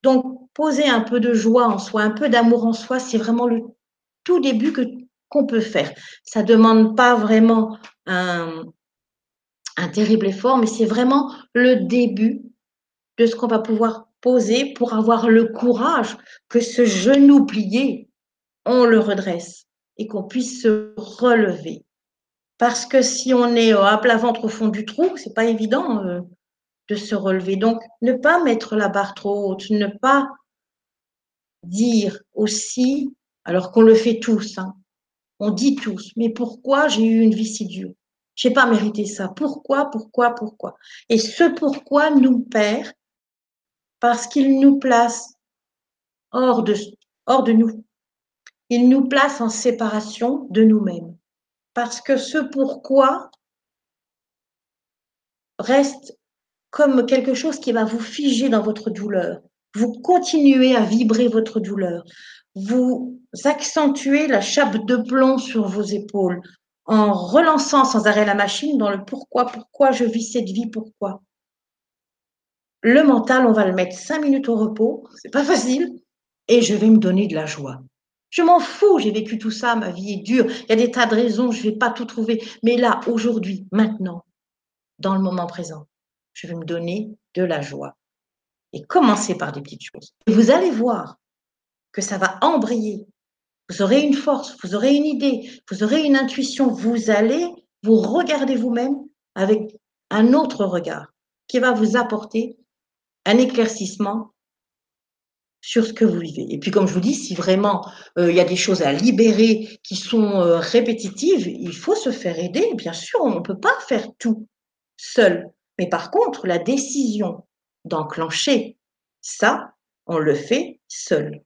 Donc, poser un peu de joie en soi, un peu d'amour en soi, c'est vraiment le tout début que qu'on peut faire. Ça ne demande pas vraiment un, un terrible effort, mais c'est vraiment le début de ce qu'on va pouvoir poser pour avoir le courage que ce genou plié, on le redresse et qu'on puisse se relever. Parce que si on est à plat ventre au fond du trou, c'est pas évident euh, de se relever. Donc, ne pas mettre la barre trop haute, ne pas dire aussi, alors qu'on le fait tous, hein, on dit tous, mais pourquoi j'ai eu une vie si dure? J'ai pas mérité ça. Pourquoi, pourquoi, pourquoi? Et ce pourquoi nous perd parce qu'il nous place hors de, hors de nous. Il nous place en séparation de nous-mêmes. Parce que ce pourquoi reste comme quelque chose qui va vous figer dans votre douleur. Vous continuez à vibrer votre douleur. Vous accentuez la chape de plomb sur vos épaules en relançant sans arrêt la machine dans le pourquoi, pourquoi je vis cette vie, pourquoi. Le mental, on va le mettre cinq minutes au repos, c'est pas facile, et je vais me donner de la joie. Je m'en fous, j'ai vécu tout ça, ma vie est dure, il y a des tas de raisons, je ne vais pas tout trouver. Mais là, aujourd'hui, maintenant, dans le moment présent, je vais me donner de la joie. Et commencer par des petites choses. Et vous allez voir que ça va embrayer. Vous aurez une force, vous aurez une idée, vous aurez une intuition. Vous allez vous regarder vous-même avec un autre regard qui va vous apporter un éclaircissement sur ce que vous vivez. Et puis, comme je vous dis, si vraiment euh, il y a des choses à libérer qui sont euh, répétitives, il faut se faire aider. Bien sûr, on ne peut pas faire tout seul. Mais par contre, la décision d'enclencher ça, on le fait seul.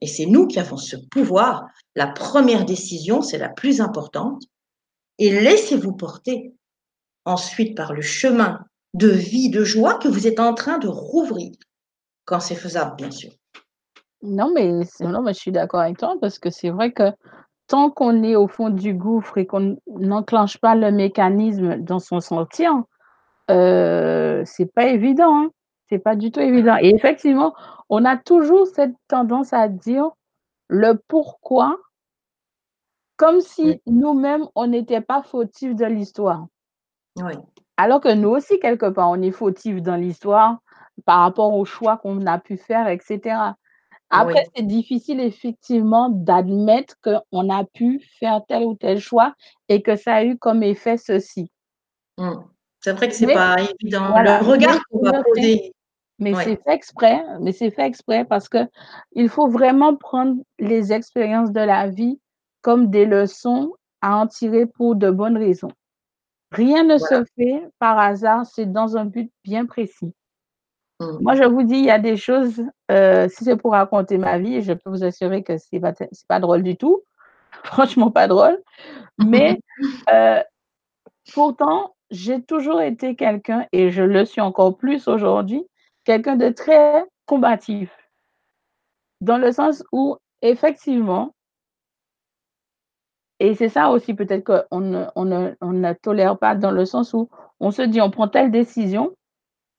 Et c'est nous qui avons ce pouvoir. La première décision, c'est la plus importante. Et laissez-vous porter ensuite par le chemin de vie, de joie que vous êtes en train de rouvrir, quand c'est faisable, bien sûr. Non, mais, non, mais je suis d'accord avec toi parce que c'est vrai que tant qu'on est au fond du gouffre et qu'on n'enclenche pas le mécanisme dans son sentier, euh, c'est pas évident. Hein. C'est pas du tout évident. Et effectivement, on a toujours cette tendance à dire le pourquoi comme si nous-mêmes, on n'était pas fautifs de l'histoire. Oui. Alors que nous aussi, quelque part, on est fautifs dans l'histoire par rapport aux choix qu'on a pu faire, etc. Après, c'est difficile effectivement d'admettre qu'on a pu faire tel ou tel choix et que ça a eu comme effet ceci. Mmh. C'est vrai que c'est pas évident. le regard qu'on va poser. Mais c'est fait exprès, mais c'est fait exprès parce que il faut vraiment prendre les expériences de la vie comme des leçons à en tirer pour de bonnes raisons. Rien ne se fait par hasard, c'est dans un but bien précis. Mmh. Moi, je vous dis, il y a des choses, euh, si c'est pour raconter ma vie, je peux vous assurer que ce n'est pas, pas drôle du tout. Franchement, pas drôle. Mais euh, pourtant, j'ai toujours été quelqu'un, et je le suis encore plus aujourd'hui, quelqu'un de très combatif. Dans le sens où, effectivement, et c'est ça aussi peut-être qu'on ne, on ne, on ne tolère pas dans le sens où on se dit on prend telle décision,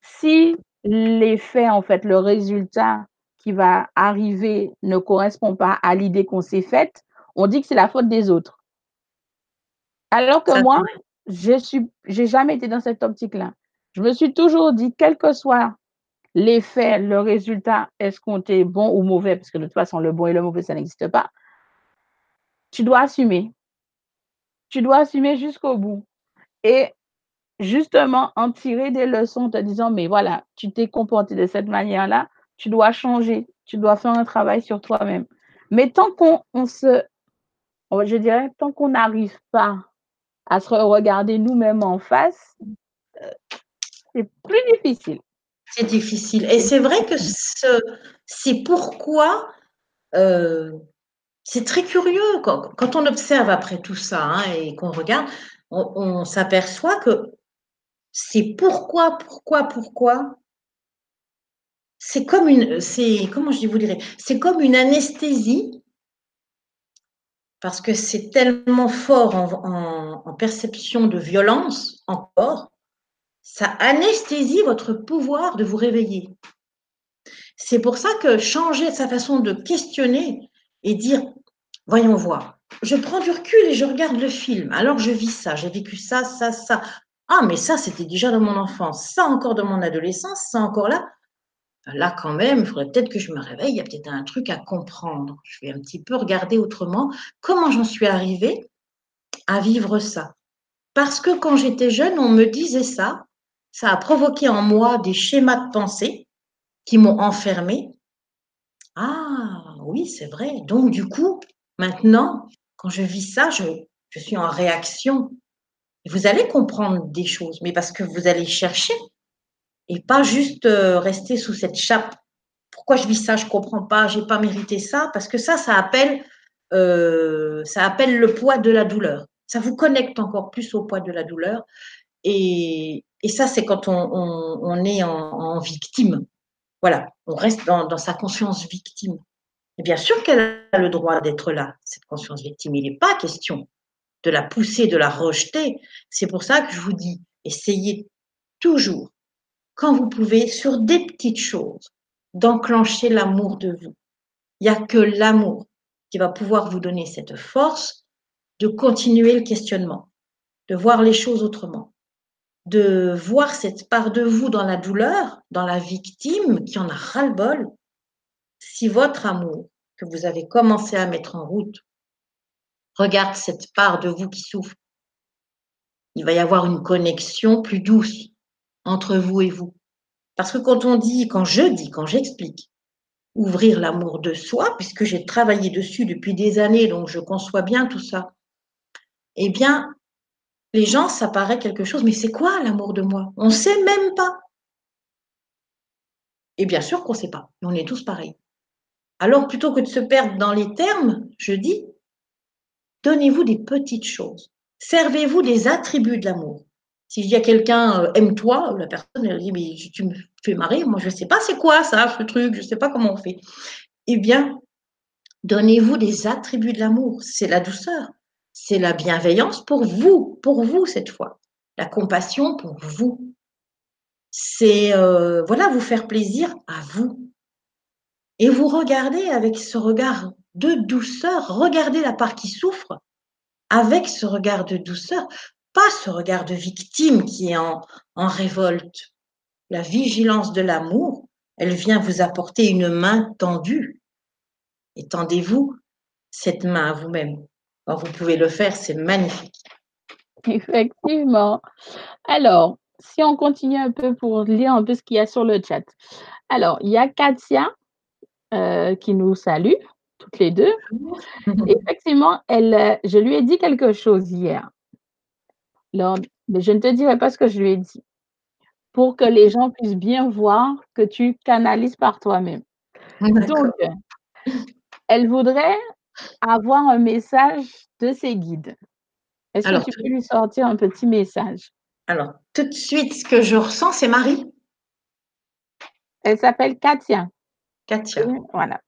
si l'effet, en fait, le résultat qui va arriver ne correspond pas à l'idée qu'on s'est faite, on dit que c'est la faute des autres. Alors que moi, je suis, j'ai jamais été dans cette optique-là. Je me suis toujours dit, quel que soit l'effet, le résultat escompté, bon ou mauvais, parce que de toute façon, le bon et le mauvais, ça n'existe pas, tu dois assumer. Tu dois assumer jusqu'au bout. Et justement, en tirer des leçons en te disant, mais voilà, tu t'es comporté de cette manière-là, tu dois changer, tu dois faire un travail sur toi-même. Mais tant qu'on se, je dirais, tant qu'on n'arrive pas à se regarder nous-mêmes en face, euh, c'est plus difficile. C'est difficile. Et c'est vrai que c'est pourquoi euh, c'est très curieux quand, on observe après tout ça hein, et qu'on regarde, on, s'aperçoit que c'est pourquoi, pourquoi, pourquoi. C'est comme une, c'est, comment je vous dirais, c'est comme une anesthésie parce que c'est tellement fort en, en, perception de violence encore, ça anesthésie votre pouvoir de vous réveiller. C'est pour ça que changer sa façon de questionner et dire, voyons voir, je prends du recul et je regarde le film, alors je vis ça, j'ai vécu ça, ça, ça. Ah, mais ça, c'était déjà dans mon enfance, ça encore dans mon adolescence, ça encore là. Là, quand même, il faudrait peut-être que je me réveille, il y a peut-être un truc à comprendre. Je vais un petit peu regarder autrement comment j'en suis arrivée à vivre ça. Parce que quand j'étais jeune, on me disait ça, ça a provoqué en moi des schémas de pensée qui m'ont enfermée. Ah oui, c'est vrai. Donc du coup, maintenant, quand je vis ça, je, suis en réaction. Vous allez comprendre des choses, mais parce que vous allez chercher et pas juste euh, rester sous cette chape. Pourquoi je vis ça Je comprends pas. J'ai pas mérité ça parce que ça, ça appelle, euh, ça appelle le poids de la douleur. Ça vous connecte encore plus au poids de la douleur. Et, et ça, c'est quand on, on, on est en, en, victime. Voilà, on reste dans, dans sa conscience victime. Et bien sûr qu'elle a le droit d'être là, cette conscience victime. Il n'est pas question de la pousser, de la rejeter. C'est pour ça que je vous dis, essayez toujours quand vous pouvez, sur des petites choses, d'enclencher l'amour de vous. Il n'y a que l'amour qui va pouvoir vous donner cette force de continuer le questionnement, de voir les choses autrement, de voir cette part de vous dans la douleur, dans la victime qui en a ras-le-bol. Si votre amour que vous avez commencé à mettre en route regarde cette part de vous qui souffre, il va y avoir une connexion plus douce entre vous et vous. Parce que quand on dit, quand je dis, quand j'explique, ouvrir l'amour de soi, puisque j'ai travaillé dessus depuis des années, donc je conçois bien tout ça, eh bien, les gens, ça paraît quelque chose, mais c'est quoi l'amour de moi? On ne sait même pas. Et bien sûr qu'on ne sait pas, on est tous pareils. Alors, plutôt que de se perdre dans les termes, je dis, donnez-vous des petites choses. Servez-vous des attributs de l'amour. Si je dis à quelqu'un euh, aime-toi, la personne elle dit mais tu me fais marrer, moi je ne sais pas c'est quoi ça, ce truc, je ne sais pas comment on fait. Eh bien, donnez-vous des attributs de l'amour. C'est la douceur, c'est la bienveillance pour vous, pour vous cette fois, la compassion pour vous. C'est euh, voilà vous faire plaisir à vous. Et vous regardez avec ce regard de douceur, regardez la part qui souffre avec ce regard de douceur pas ce regard de victime qui est en, en révolte. La vigilance de l'amour, elle vient vous apporter une main tendue. Et tendez-vous cette main à vous-même. vous pouvez le faire, c'est magnifique. Effectivement. Alors, si on continue un peu pour lire un peu ce qu'il y a sur le chat. Alors, il y a Katia euh, qui nous salue, toutes les deux. Effectivement, elle, je lui ai dit quelque chose hier mais je ne te dirai pas ce que je lui ai dit pour que les gens puissent bien voir que tu canalises par toi-même. Donc, elle voudrait avoir un message de ses guides. Est-ce que tu peux lui sortir un petit message? Alors, tout de suite, ce que je ressens, c'est Marie. Elle s'appelle Katia. Katia. Voilà.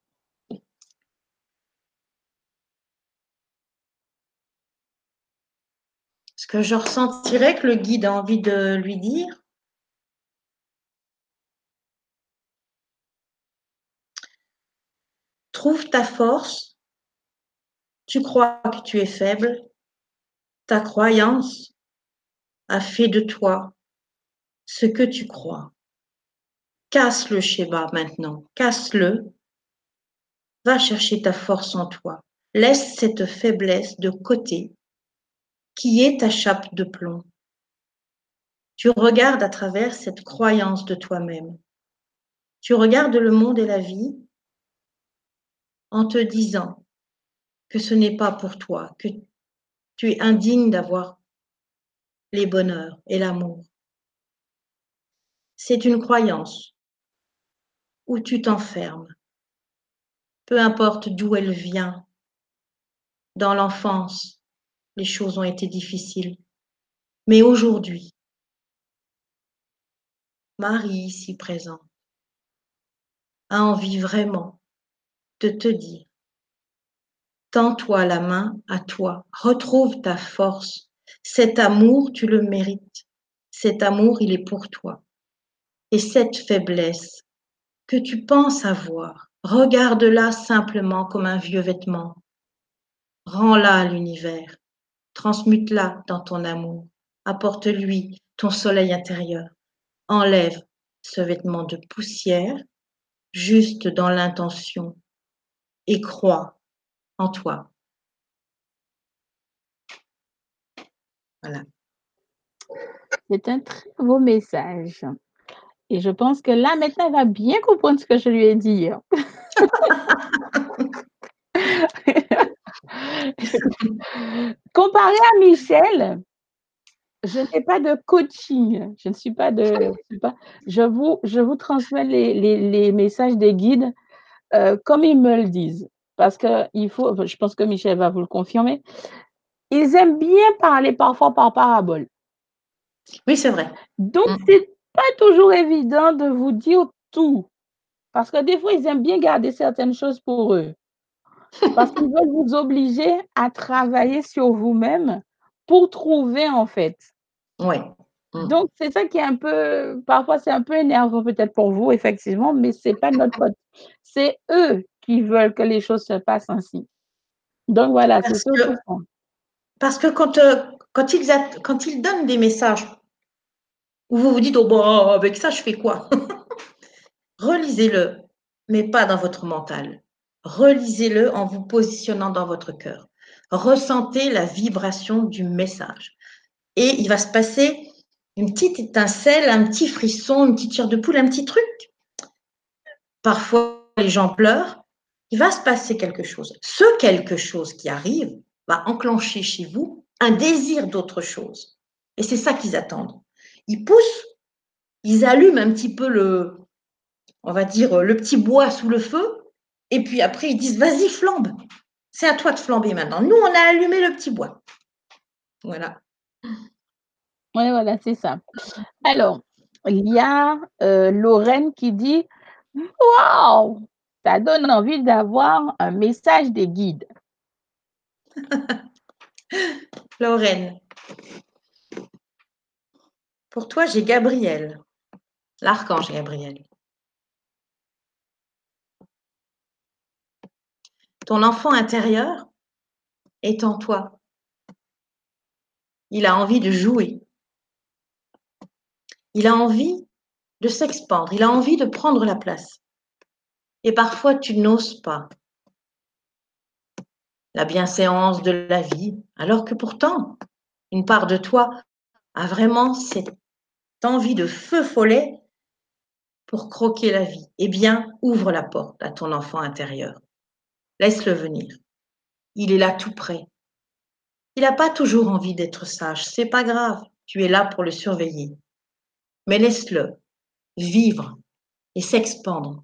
ce que je ressentirais que le guide a envie de lui dire, trouve ta force, tu crois que tu es faible, ta croyance a fait de toi ce que tu crois. Casse le schéma maintenant, casse-le, va chercher ta force en toi, laisse cette faiblesse de côté qui est ta chape de plomb. Tu regardes à travers cette croyance de toi-même. Tu regardes le monde et la vie en te disant que ce n'est pas pour toi, que tu es indigne d'avoir les bonheurs et l'amour. C'est une croyance tu t'enfermes, peu importe d'où elle vient, dans l'enfance, les choses ont été difficiles. Mais aujourd'hui, Marie ici présente, a envie vraiment de te dire, tends-toi la main à toi, retrouve ta force. Cet amour, tu le mérites. Cet amour, il est pour toi. Et cette faiblesse tu penses avoir, regarde-la simplement comme un vieux vêtement. Rends-la à l'univers. Transmute-la dans ton amour. Apporte-lui ton soleil intérieur. Enlève ce vêtement de poussière juste dans l'intention et crois en toi. Voilà. C'est un très beau message. Et je pense que là, maintenant, elle va bien comprendre ce que je lui ai dit. Hein. Comparé à Michel, je n'ai pas de coaching. Je ne suis pas de. Je, pas, je vous, je vous transmets les, les, les messages des guides euh, comme ils me le disent. Parce que il faut, je pense que Michel va vous le confirmer. Ils aiment bien parler parfois par parabole. Oui, c'est vrai. Donc, mm. c'est pas toujours évident de vous dire tout. Parce que des fois, ils aiment bien garder certaines choses pour eux. Parce qu'ils veulent vous obliger à travailler sur vous-même pour trouver, en fait. Oui. Mm. Donc, c'est ça qui est un peu, parfois, c'est un peu énervant peut-être pour vous, effectivement, mais c'est pas notre faute. C'est eux qui veulent que les choses se passent ainsi. Donc, voilà, c'est ça. Parce que quand, euh, quand, ils, quand ils donnent des messages où vous vous dites, oh, bon, avec ça, je fais quoi? Relisez-le, mais pas dans votre mental. Relisez-le en vous positionnant dans votre cœur. Ressentez la vibration du message. Et il va se passer une petite étincelle, un petit frisson, une petite chair de poule, un petit truc. Parfois, les gens pleurent. Il va se passer quelque chose. Ce quelque chose qui arrive va enclencher chez vous un désir d'autre chose. Et c'est ça qu'ils attendent. Ils poussent, ils allument un petit peu le, on va dire, le petit bois sous le feu. Et puis après, ils disent, vas-y, flambe. C'est à toi de flamber maintenant. Nous, on a allumé le petit bois. Voilà. Oui, voilà, c'est ça. Alors, il y a euh, Lorraine qui dit Waouh, ça donne envie d'avoir un message des guides. Lorraine, pour toi, j'ai Gabriel, l'archange Gabriel. Ton enfant intérieur est en toi. Il a envie de jouer. Il a envie de s'expandre. Il a envie de prendre la place. Et parfois, tu n'oses pas la bienséance de la vie, alors que pourtant, une part de toi a vraiment cette envie de feu follet pour croquer la vie, eh bien, ouvre la porte à ton enfant intérieur. Laisse-le venir. Il est là tout près. Il n'a pas toujours envie d'être sage, c'est pas grave, tu es là pour le surveiller. Mais laisse-le vivre et s'expandre,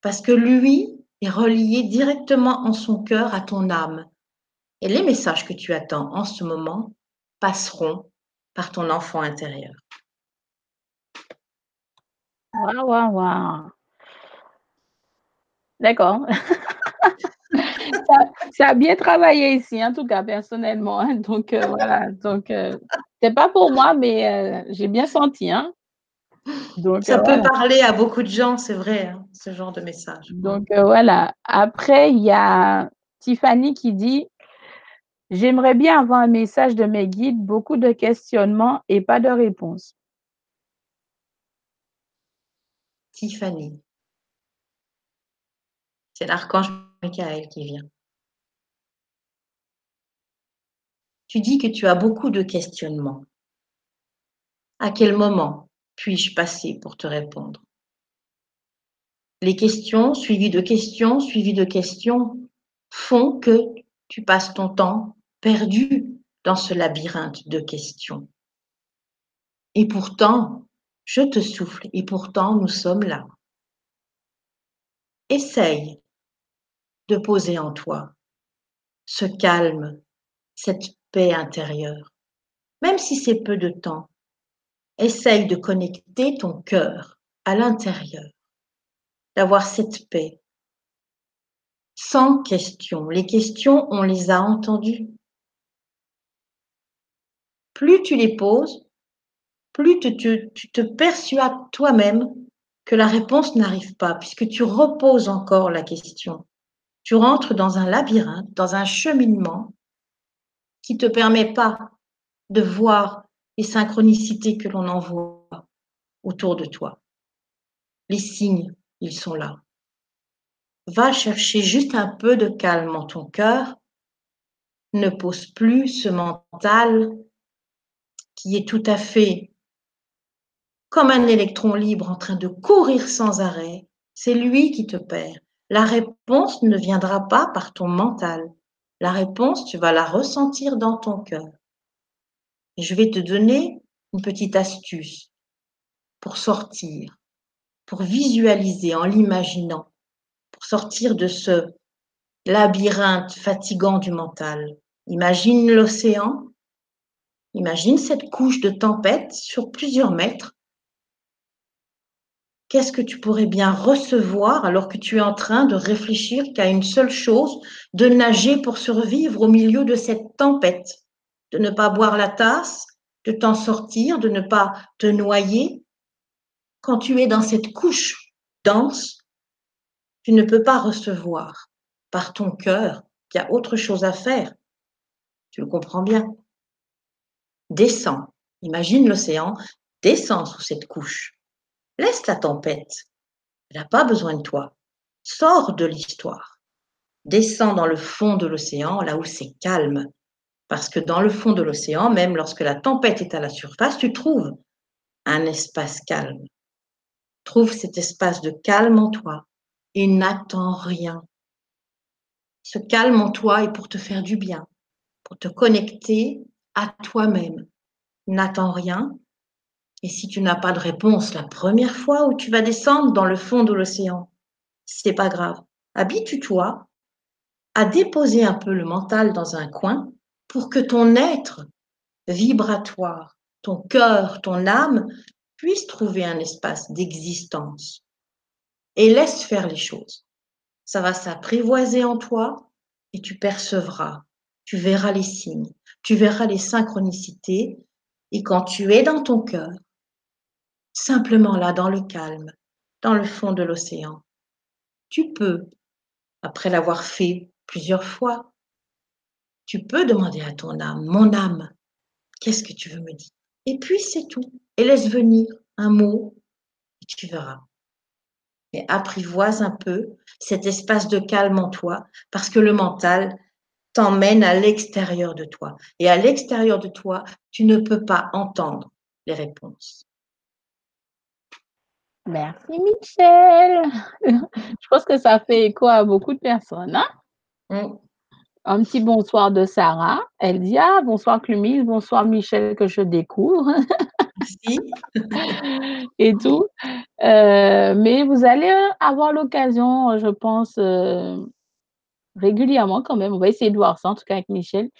parce que lui est relié directement en son cœur à ton âme. Et les messages que tu attends en ce moment passeront par ton enfant intérieur. Waouh, waouh, waouh. D'accord. ça, a bien travaillé ici, en tout cas, personnellement. Hein. Donc, euh, voilà. Donc, euh, c'est pas pour moi, mais euh, j'ai bien senti. Hein. Donc, ça peut parler à beaucoup de gens, c'est vrai, hein, ce genre de message. Donc, voilà. Après, il y a Tiffany qui dit J'aimerais bien avoir un message de mes guides, beaucoup de questionnements et pas de réponse. Tiffany. C'est l'archange Michael qui vient. Tu dis que tu as beaucoup de questionnements. À quel moment puis-je passer pour te répondre? Les questions, suivies de questions, suivies de questions, font que tu passes ton temps perdu dans ce labyrinthe de questions. Et pourtant, je te souffle et pourtant nous sommes là. Essaye de poser en toi ce calme, cette paix intérieure, même si c'est peu de temps. essaye de connecter ton cœur à l'intérieur, d'avoir cette paix, sans question. Les questions, on les a entendues. Plus tu les poses, plus tu te, persuades toi-même que la réponse n'arrive pas, puisque tu reposes encore la question. Tu rentres dans un labyrinthe, dans un cheminement qui ne te permet pas de voir les synchronicités que l'on envoie autour de toi. Les signes, ils sont là. Va chercher juste un peu de calme en ton cœur. Ne pose plus ce mental qui est tout à fait comme un électron libre en train de courir sans arrêt. C'est lui qui te perd. La réponse ne viendra pas par ton mental. La réponse, tu vas la ressentir dans ton cœur. Et je vais te donner une petite astuce pour sortir, pour visualiser en l'imaginant, pour sortir de ce labyrinthe fatigant du mental. Imagine l'océan, imagine cette couche de tempête sur plusieurs mètres. Qu'est-ce que tu pourrais bien recevoir alors que tu es en train de réfléchir qu'à une seule chose, de nager pour survivre au milieu de cette tempête de ne pas boire la tasse, de t'en sortir, de ne pas te noyer? Quand tu es dans cette couche dense, tu ne peux pas recevoir par ton cœur qu'il y a autre chose à faire. Tu le comprends bien. Descends. Imagine l'océan. Descends sous cette couche. Laisse la tempête. Elle n'a pas besoin de toi. Sors de l'histoire. Descends dans le fond de l'océan, là où c'est calme, parce que dans le fond de l'océan, même lorsque la tempête est à la surface, tu trouves un espace calme. Trouve cet espace de calme en toi et n'attends rien. Ce calme en toi est pour te faire du bien, pour te connecter à toi-même. N'attends rien. Et si tu n'as pas de réponse la première fois où tu vas descendre dans le fond de l'océan, c'est pas grave. Habitue-toi à déposer un peu le mental dans un coin pour que ton être vibratoire, ton cœur, ton âme puisse trouver un espace d'existence. Et laisse faire les choses. Ça va s'apprivoiser en toi et tu percevras, tu verras les signes, tu verras les synchronicités. Et quand tu es dans ton cœur, simplement là, dans le calme, dans le fond de l'océan, tu peux, après l'avoir fait plusieurs fois, tu peux demander à ton âme, mon âme, qu'est-ce que tu veux me dire? Et puis c'est tout. Et laisse venir un mot et tu verras. Et apprivoise un peu cet espace de calme en toi parce que le mental t'emmène à l'extérieur de toi. Et à l'extérieur de toi, tu ne peux pas entendre les réponses. Merci Michel. Je pense que ça fait écho à beaucoup de personnes. Hein? Mm un petit bonsoir de Sarah. Elle dit Ah, bonsoir Clumille, bonsoir Michel que je découvre. Merci. Et tout. Euh, mais vous allez avoir l'occasion, je pense, euh, régulièrement quand même. On va essayer de voir ça, en tout cas avec Michel,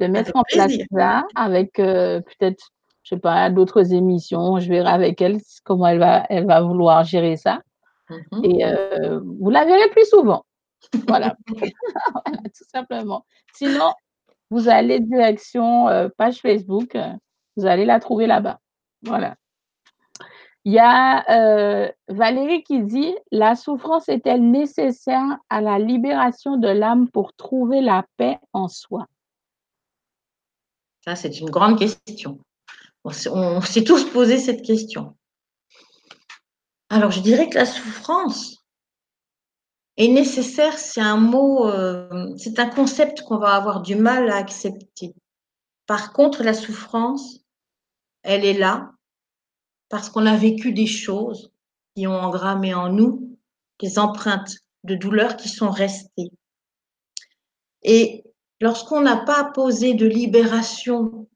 de mettre en place ça avec euh, peut-être, je sais pas, d'autres émissions. Je verrai avec elle comment elle va, elle va vouloir gérer ça. Mm-hmm. Et vous la verrez plus souvent. Voilà. voilà, tout simplement. Sinon, vous allez direction euh, page Facebook, euh, vous allez la trouver là-bas. Voilà. Il y a euh, Valérie qui dit La souffrance est-elle nécessaire à la libération de l'âme pour trouver la paix en soi? Ça, c'est une grande question. On s'est tous posé cette question. Alors, je dirais que la souffrance, et nécessaire, c'est un mot, euh, c'est un concept qu'on va avoir du mal à accepter. Par contre, la souffrance, elle est là parce qu'on a vécu des choses qui ont engrammé en nous des empreintes de douleur qui sont restées. Et lorsqu'on n'a pas posé de libération,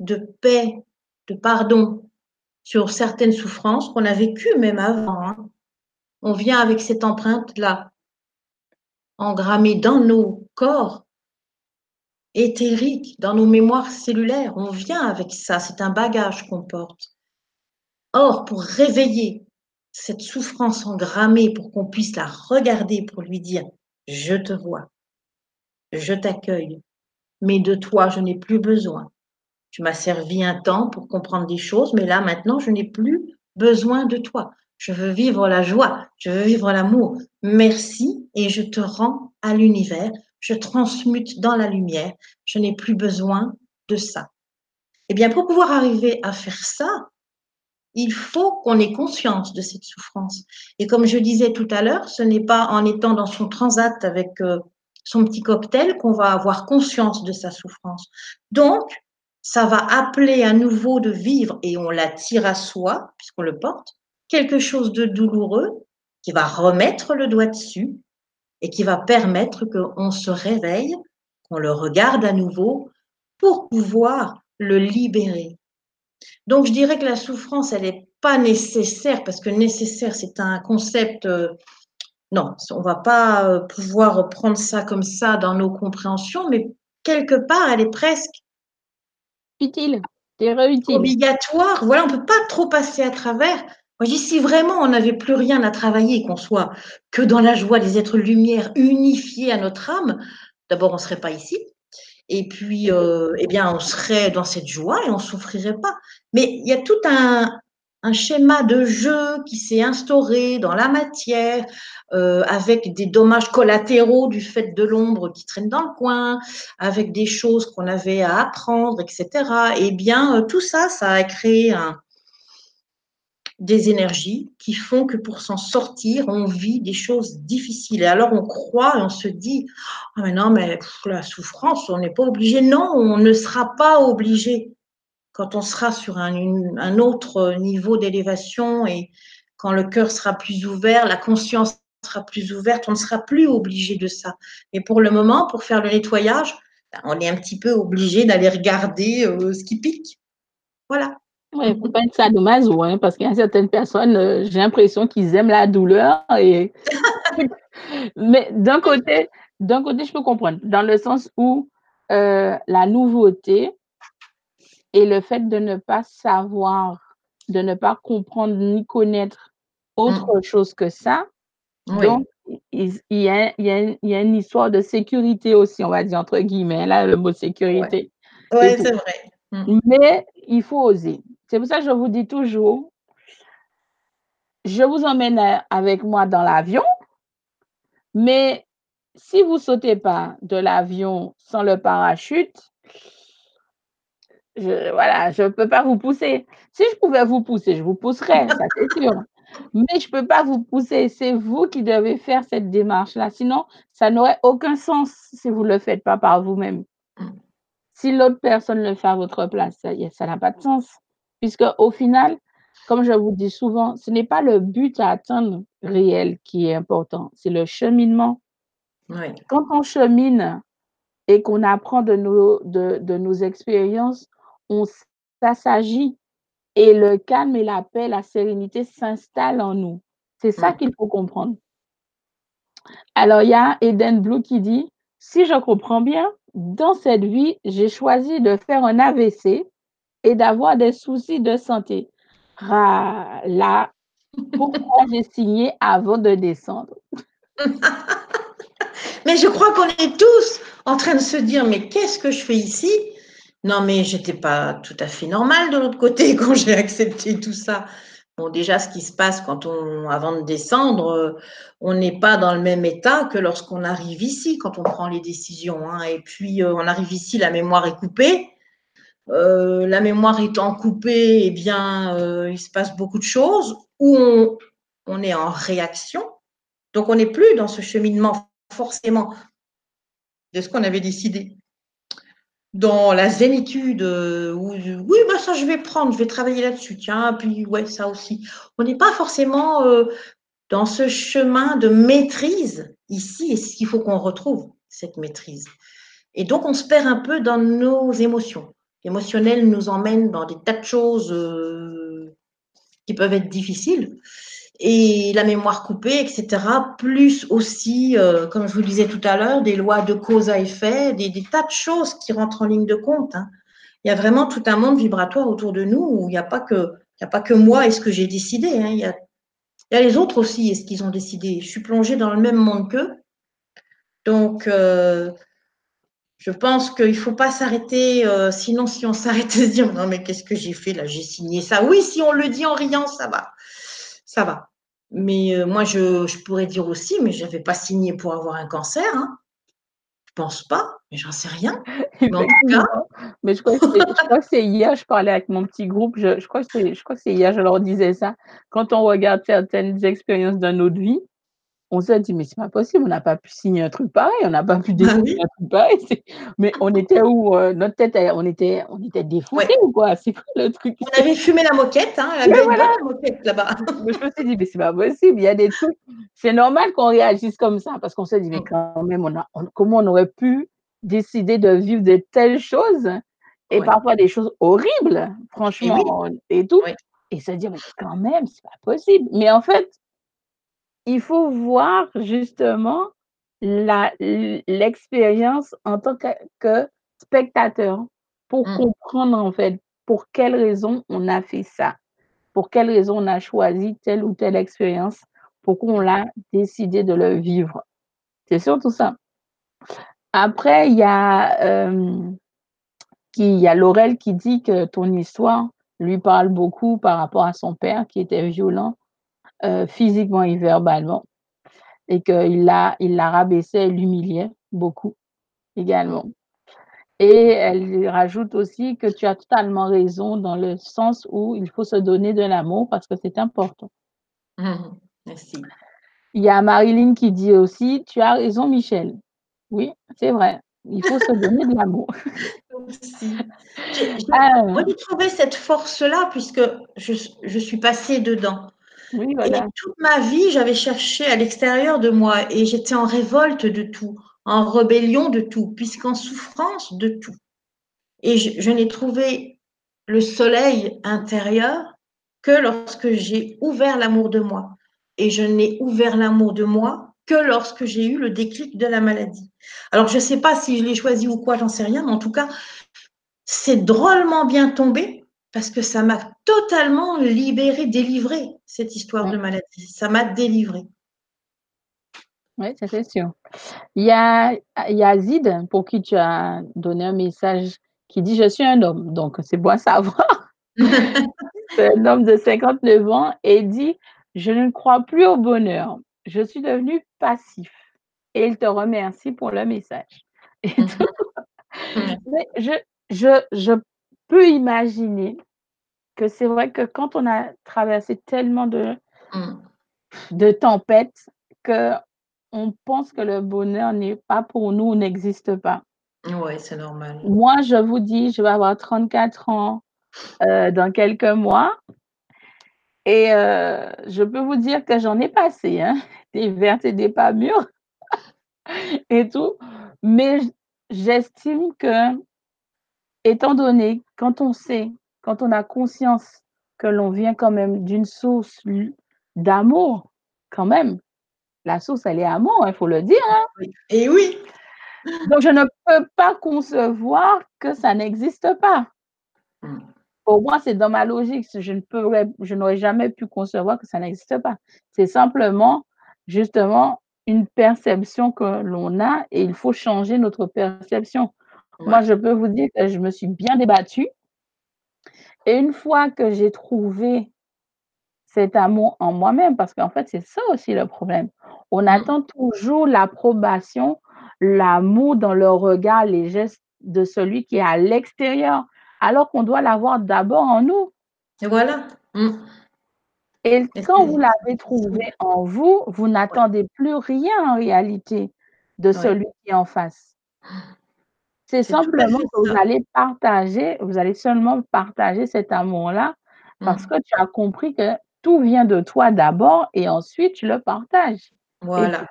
de paix, de pardon sur certaines souffrances qu'on a vécues même avant, hein, on vient avec cette empreinte-là engrammé dans nos corps éthériques, dans nos mémoires cellulaires. On vient avec ça, c'est un bagage qu'on porte. Or, pour réveiller cette souffrance engrammée, pour qu'on puisse la regarder, pour lui dire, je te vois, je t'accueille, mais de toi, je n'ai plus besoin. Tu m'as servi un temps pour comprendre des choses, mais là, maintenant, je n'ai plus besoin de toi. Je veux vivre la joie, je veux vivre l'amour. Merci et je te rends à l'univers. Je transmute dans la lumière. Je n'ai plus besoin de ça. Eh bien, pour pouvoir arriver à faire ça, il faut qu'on ait conscience de cette souffrance. Et comme je disais tout à l'heure, ce n'est pas en étant dans son transat avec euh, son petit cocktail qu'on va avoir conscience de sa souffrance. Donc, ça va appeler à nouveau de vivre, et on l'attire à soi, puisqu'on le porte, quelque chose de douloureux qui va remettre le doigt dessus et qui va permettre qu'on se réveille, qu'on le regarde à nouveau pour pouvoir le libérer. Donc, je dirais que la souffrance, elle n'est pas nécessaire, parce que nécessaire, c'est un concept euh, non, on ne va pas euh, pouvoir prendre ça comme ça dans nos compréhensions, mais quelque part, elle est presque utile, utile. Obligatoire. Voilà, on ne peut pas trop passer à travers. Moi, je dis, si vraiment on n'avait plus rien à travailler, qu'on soit que dans la joie des êtres lumière unifiés à notre âme, d'abord, on ne serait pas ici. Et puis, euh, eh bien, on serait dans cette joie et on ne souffrirait pas. Mais il y a tout un, un schéma de jeu qui s'est instauré dans la matière, euh, avec des dommages collatéraux du fait de l'ombre qui traîne dans le coin, avec des choses qu'on avait à apprendre, etc. Eh bien, euh, tout ça, ça a créé des énergies qui font que pour s'en sortir, on vit des choses difficiles. Et alors, on croit et on se dit, ah mais non, mais la souffrance, on n'est pas obligé. Non, on ne sera pas obligé quand on sera sur un, autre niveau d'élévation et quand le cœur sera plus ouvert, la conscience sera plus ouverte, on ne sera plus obligé de ça. Mais pour le moment, pour faire le nettoyage, ben, on est un petit peu obligé d'aller regarder euh, ce qui pique. Voilà. Il ne faut pas être sadomaso, hein, parce qu'il y a certaines personnes, euh, j'ai l'impression qu'ils aiment la douleur. Mais d'un côté, d'un côté, je peux comprendre, dans le sens où euh, la nouveauté, et le fait de ne pas savoir, de ne pas comprendre ni connaître autre mmh. chose que ça, donc il, y a, il, y a, une histoire de sécurité aussi, on va dire entre guillemets, là le mot sécurité. Oui, c'est vrai. Mmh. Mais il faut oser. C'est pour ça que je vous dis toujours, je vous emmène avec moi dans l'avion, mais si vous sautez pas de l'avion sans le parachute, je, voilà, je ne peux pas vous pousser. Si je pouvais vous pousser, je vous pousserais, ça c'est sûr. Mais je ne peux pas vous pousser. C'est vous qui devez faire cette démarche-là. Sinon, ça n'aurait aucun sens si vous ne le faites pas par vous-même. Si l'autre personne le fait à votre place, ça n'a pas de sens. Puisque au final, comme je vous dis souvent, ce n'est pas le but à atteindre réel qui est important, c'est le cheminement. Quand on chemine et qu'on apprend de nos, de, de nos expériences, on s'assagit et le calme et la paix, la sérénité s'installent en nous. C'est ça qu'il faut comprendre. Alors, il y a Eden Blue qui dit, si je comprends bien, dans cette vie, j'ai choisi de faire un AVC et d'avoir des soucis de santé. Ah, là, pourquoi j'ai signé avant de descendre Mais je crois qu'on est tous en train de se dire, mais qu'est-ce que je fais ici? Non, mais j'étais pas tout à fait normale de l'autre côté quand j'ai accepté tout ça. Bon, déjà, ce qui se passe quand on, avant de descendre, euh, on n'est pas dans le même état que lorsqu'on arrive ici, quand on prend les décisions. Hein. Et puis, euh, on arrive ici, la mémoire est coupée. Euh, la mémoire étant coupée, eh bien, il se passe beaucoup de choses où on, on est en réaction. Donc, on n'est plus dans ce cheminement forcément de ce qu'on avait décidé dans la zénitude, euh, oui, bah ça je vais prendre, je vais travailler là-dessus, tiens, puis ouais, ça aussi. On n'est pas forcément euh, dans ce chemin de maîtrise ici, et ce qu'il faut qu'on retrouve, cette maîtrise. Et donc, on se perd un peu dans nos émotions. L'émotionnel nous emmène dans des tas de choses euh, qui peuvent être difficiles et la mémoire coupée, etc., plus aussi, euh, comme je vous le disais tout à l'heure, des lois de cause à effet, des, tas de choses qui rentrent en ligne de compte. Hein. il y a vraiment tout un monde vibratoire autour de nous où il n'y a pas que, moi et ce que j'ai décidé. Hein. Il, y a, les autres aussi et ce qu'ils ont décidé. Je suis plongée dans le même monde qu'eux. Donc, euh, je pense qu'il ne faut pas s'arrêter. Euh, sinon, si on s'arrête de se dire non, mais qu'est-ce que j'ai fait là? J'ai signé ça. Oui, si on le dit en riant, ça va. Ça va. Mais euh, moi, je, je, pourrais dire aussi, mais je n'avais pas signé pour avoir un cancer. Hein. Je pense pas, mais j'en sais rien. Mais en tout cas. Mais je crois que c'est hier, je parlais avec mon petit groupe, je, je crois que c'est hier, je leur disais ça. Quand on regarde certaines expériences de notre vie, on s'est dit, mais c'est pas possible, on n'a pas pu signer un truc pareil, on n'a pas pu Bah décider oui. un truc pareil. Mais on était où euh, Notre tête, on était, on était Ouais. ou quoi? C'est quoi le truc? On avait fumé la moquette, hein, voilà. moquette là-bas. Je me suis dit, mais c'est pas possible, il y a des trucs. C'est normal qu'on réagisse comme ça parce qu'on s'est dit, mais Mm. quand même, on a, on- comment on aurait pu décider de vivre de telles choses et Ouais. parfois des choses horribles, franchement, et tout. Oui. Et se dire, mais quand même, c'est pas possible. Mais en fait, il faut voir justement l'expérience en tant que, que spectateur pour Mm. comprendre en fait pour quelle raison on a fait ça, pour quelle raison on a choisi telle ou telle expérience, pourquoi on l'a décidé de le vivre. C'est surtout ça. Après, il y a, euh, qui, y a Laurel qui dit que ton histoire lui parle beaucoup par rapport à son père qui était violent euh, physiquement et verbalement et qu'il l'a il l'a rabaissé et l'humiliait beaucoup également. Et elle rajoute aussi que tu as totalement raison dans le sens où il faut se donner de l'amour parce que c'est important. Mhm. Merci. Il y a Marilyn qui dit aussi, tu as raison Michel. Oui, c'est vrai. Il faut se donner de l'amour. Merci. J'ai j'ai retrouvé cette force-là puisque je, je suis passée dedans. Oui, Et toute ma vie, j'avais cherché à l'extérieur de moi et j'étais en révolte de tout, en rébellion de tout, puisqu'en souffrance de tout. Et je, je n'ai trouvé le soleil intérieur que lorsque j'ai ouvert l'amour de moi. Et je n'ai ouvert l'amour de moi que lorsque j'ai eu le déclic de la maladie. Alors, je ne sais pas si je l'ai choisi ou quoi, j'en sais rien, mais en tout cas, c'est drôlement bien tombé parce que ça m'a totalement libérée, délivrée, cette histoire de maladie. Ça m'a délivrée. Oui, ça c'est sûr. Il y a, il y a Zid pour qui tu as donné un message qui dit Je suis un homme. Donc, c'est bon à savoir. c'est un homme de 59 ans et dit Je ne crois plus au bonheur. Je suis devenu passif. Et il te remercie pour le message. Et Mhm. tout. Mais je, je, je peux imaginer que c'est vrai que quand on a traversé tellement de, Mhm. de tempêtes que on pense que le bonheur n'est pas pour nous, n'existe pas. Ouais, c'est normal. Moi, je vous dis, je vais avoir 34 ans euh, dans quelques mois. Et euh, je peux vous dire que j'en ai passé, hein, des vertes et des pas mûres et tout. Mais j'estime que, étant donné, quand on sait, quand on a conscience que l'on vient quand même d'une source d'amour, quand même, la source, elle est amour, il faut le dire. Hein. Et oui. Donc, je ne peux pas concevoir que ça n'existe pas. Mm. Pour moi, c'est dans ma logique. Je ne pourrais, je n'aurais jamais pu concevoir que ça n'existe pas. C'est simplement, justement, une perception que l'on a et il faut changer notre perception. Ouais. Moi, je peux vous dire que je me suis bien débattue. Et une fois que j'ai trouvé cet amour en moi-même, parce qu'en fait, c'est ça aussi le problème. On Mm. attend toujours l'approbation, l'amour dans le regard, les gestes de celui qui est à l'extérieur, alors qu'on doit l'avoir d'abord en nous. Et voilà. Mm. Et quand vous l'avez trouvé en vous, vous n'attendez plus rien en réalité de Ouais. celui qui est en face. C'est simplement que vous allez partager, vous allez seulement partager cet amour-là parce Mm. que tu as compris que tout vient de toi d'abord et ensuite tu le partages. Voilà.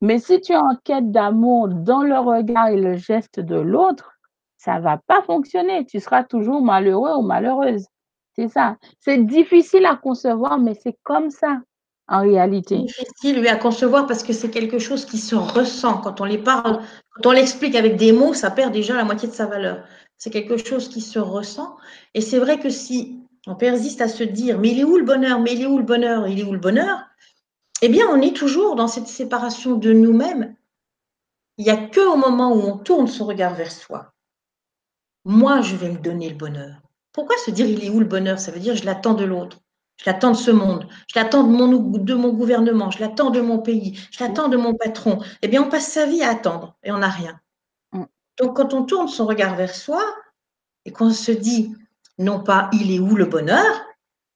Mais si tu es en quête d'amour dans le regard et le geste de l'autre, ça va pas fonctionner. Tu seras toujours malheureux ou malheureuse. C'est ça. C'est difficile à concevoir, mais c'est comme ça. En réalité. difficile, lui, à concevoir parce que c'est quelque chose qui se ressent. Quand on les parle, quand on l'explique avec des mots, ça perd déjà la moitié de sa valeur. C'est quelque chose qui se ressent. Et c'est vrai que si on persiste à se dire, mais il est où le bonheur? Mais il est où le bonheur? Il est où le bonheur? Eh bien, on est toujours dans cette séparation de nous-mêmes. Il n'y a que au moment où on tourne son regard vers soi. Moi, je vais me donner le bonheur. Pourquoi se dire il est où le bonheur? Ça veut dire je l'attends de l'autre. Je l'attends de ce monde, je l'attends de mon, de mon gouvernement, je l'attends de mon pays, je l'attends de mon patron. Eh bien, on passe sa vie à attendre et on n'a rien. Mm. Donc, quand on tourne son regard vers soi et qu'on se dit, non pas il est où le bonheur,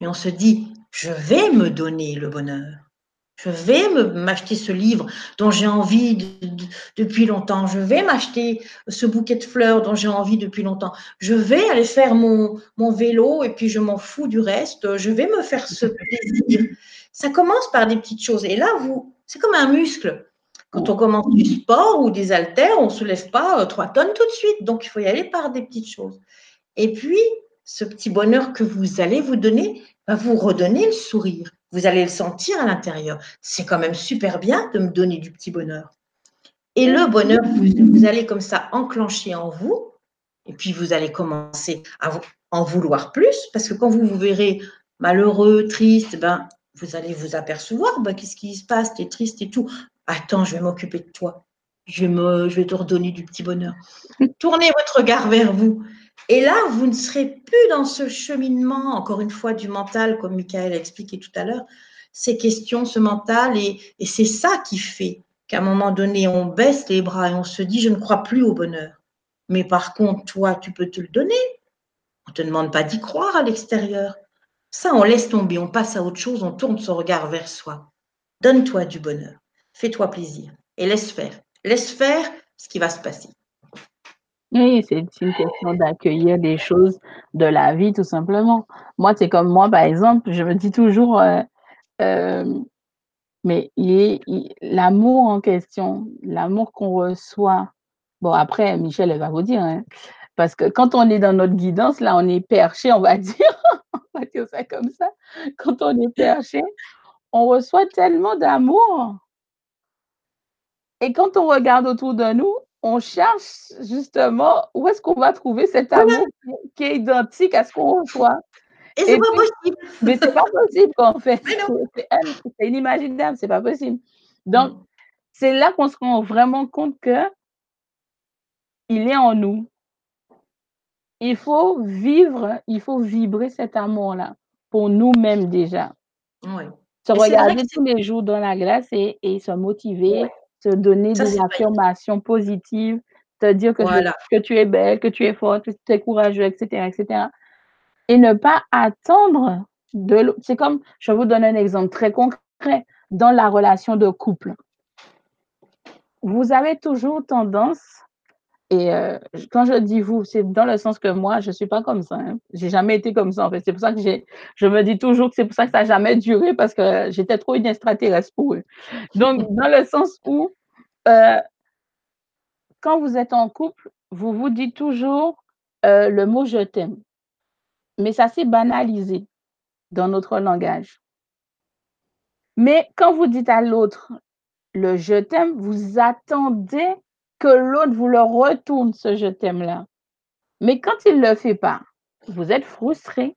mais on se dit, je vais me donner le bonheur. Je vais m'acheter ce livre dont j'ai envie depuis longtemps. Je vais m'acheter ce bouquet de fleurs dont j'ai envie depuis longtemps. Je vais aller faire mon, mon vélo et puis je m'en fous du reste. Je vais me faire ce plaisir. Ça commence par des petites choses. Et là, vous, c'est comme un muscle. Quand on commence du sport ou des haltères, on ne se lève pas euh, trois tonnes tout de suite. Donc, il faut y aller par des petites choses. Et puis, ce petit bonheur que vous allez vous donner va vous redonner le sourire. Vous allez le sentir à l'intérieur. C'est quand même super bien de me donner du petit bonheur. Et le bonheur, vous, allez comme ça enclencher en vous, et puis vous allez commencer à en vouloir plus, parce que quand vous vous verrez malheureux, triste, ben, vous allez vous apercevoir, ben, qu'est-ce qui se passe, tu es triste et tout. Attends, je vais m'occuper de toi. Je me, je vais te redonner du petit bonheur. Tournez votre regard vers vous. Et là, vous ne serez plus dans ce cheminement, encore une fois, du mental, comme Michael a expliqué tout à l'heure, ces questions, ce mental, et, c'est ça qui fait qu'à un moment donné, on baisse les bras et on se dit, je ne crois plus au bonheur. Mais par contre, toi, tu peux te le donner. On ne te demande pas d'y croire à l'extérieur. Ça, on laisse tomber, on passe à autre chose, on tourne son regard vers soi. Donne-toi du bonheur, fais-toi plaisir et laisse faire. Laisse faire ce qui va se passer. Oui, c'est une question d'accueillir des choses de la vie, tout simplement. Moi, c'est comme moi, par exemple, je me dis toujours, euh, euh, mais l'amour en question, l'amour qu'on reçoit, bon, après, Michel, elle va vous dire, hein, parce que quand on est dans notre guidance, là, on est perché, on va dire, on va dire ça comme ça. Quand on est perché, on reçoit tellement d'amour. Et quand on regarde autour de nous, on cherche justement où est-ce qu'on va trouver cet amour qui est identique à ce qu'on reçoit. Et c'est pas possible. Mais c'est pas possible en fait. C'est inimaginable, c'est pas possible. Donc, mm. c'est là qu'on se rend vraiment compte que il est en nous. Il faut vivre, il faut vibrer cet amour-là pour nous-mêmes déjà. Oui. Se regarder tous les jours dans la glace et, se motiver te donner des affirmations positives, te dire que, que, tu es belle, que tu es forte, que tu es courageuse, etc., etc. Et ne pas attendre de C'est comme, je vous donner un exemple très concret dans la relation de couple. Vous avez toujours tendance, et euh, quand je dis vous, c'est dans le sens que moi, je ne suis pas comme ça. Hein. J'ai jamais été comme ça. C'est pour ça que je me dis toujours que c'est pour ça que ça n'a jamais duré parce que j'étais trop une extraterrestre pour eux. Donc, dans le sens où euh, quand vous êtes en couple, vous vous dites toujours euh, le mot je t'aime. Mais ça s'est banalisé dans notre langage. Mais quand vous dites à l'autre le je t'aime, vous attendez que l'autre vous le retourne ce je t'aime-là. Mais quand il ne le fait pas, vous êtes frustré,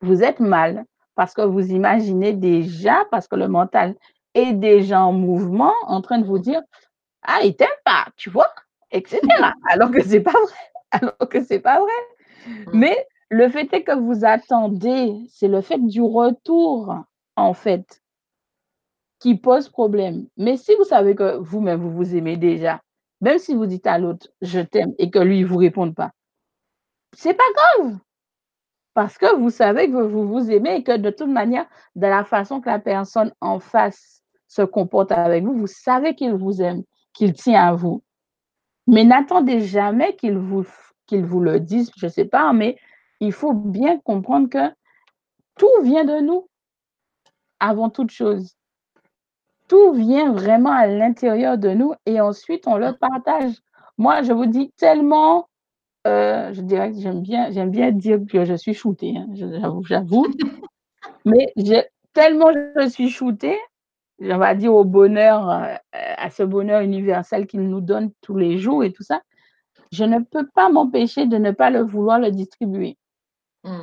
vous êtes mal, parce que vous imaginez déjà, parce que le mental est déjà en mouvement, en train de vous dire, ah, il t'aime pas, tu vois, etc. Alors que c'est pas vrai. Alors que c'est pas vrai. Mm. Mais le fait est que vous attendez, c'est le fait du retour, en fait, qui pose problème. Mais si vous savez que vous-même, vous vous aimez déjà, même si vous dites à l'autre, je t'aime, et que lui, il vous réponde pas, c'est pas grave. Parce que vous savez que vous vous aimez et que de toute manière, de la façon que la personne en face se comporte avec vous, vous savez qu'il vous aime qu'il tient à vous. Mais n'attendez jamais qu'il vous, qu'il vous le dise, je ne sais pas, mais il faut bien comprendre que tout vient de nous avant toute chose. Tout vient vraiment à l'intérieur de nous et ensuite on le partage. Moi, je vous dis tellement, euh, je dirais que j'aime bien, j'aime bien dire que je suis shootée, hein, j'avoue, j'avoue. mais tellement je suis shootée, on va dire au bonheur, euh, à ce bonheur universel qu'il nous donne tous les jours et tout ça, je ne peux pas m'empêcher de ne pas le vouloir le distribuer. Mmh.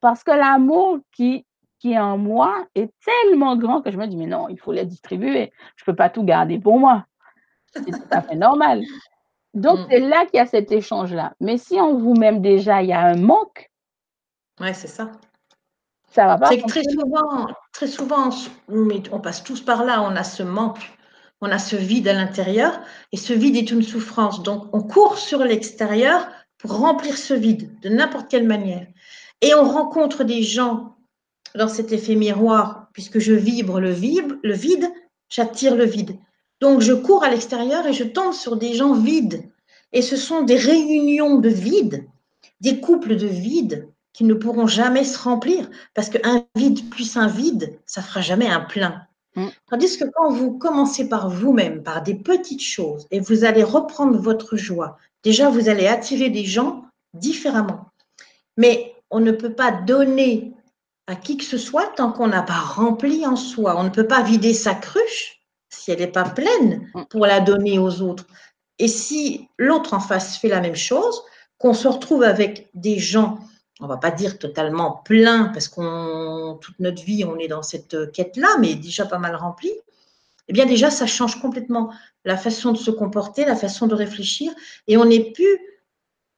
Parce que l'amour qui, qui est en moi est tellement grand que je me dis, mais non, il faut le distribuer. Je ne peux pas tout garder pour moi. C'est tout à fait normal. Donc, Mmh. c'est là qu'il y a cet échange-là. Mais si en vous-même déjà, il y a un manque, Ouais, c'est ça. ça va pas C'est que très souvent, très souvent, on passe tous par là, on a ce manque, on a ce vide à l'intérieur, et ce vide est une souffrance. Donc, on court sur l'extérieur pour remplir ce vide de n'importe quelle manière. Et on rencontre des gens dans cet effet miroir, puisque je vibre le vide, le vide, j'attire le vide. Donc, je cours à l'extérieur et je tombe sur des gens vides. Et ce sont des réunions de vide, des couples de vide qui ne pourront jamais se remplir, parce qu'un vide plus un vide, ça fera jamais un plein. Mm. Tandis que quand vous commencez par vous-même, par des petites choses, et vous allez reprendre votre joie, déjà vous allez attirer des gens différemment. Mais on ne peut pas donner à qui que ce soit tant qu'on n'a pas rempli en soi. On ne peut pas vider sa cruche si elle n'est pas pleine pour la donner aux autres. Et si l'autre en face fait la même chose, qu'on se retrouve avec des gens, on va pas dire totalement pleins, parce qu'on toute notre vie on est dans cette quête-là, mais déjà pas mal remplie, eh bien déjà ça change complètement la façon de se comporter, la façon de réfléchir, et on n'est plus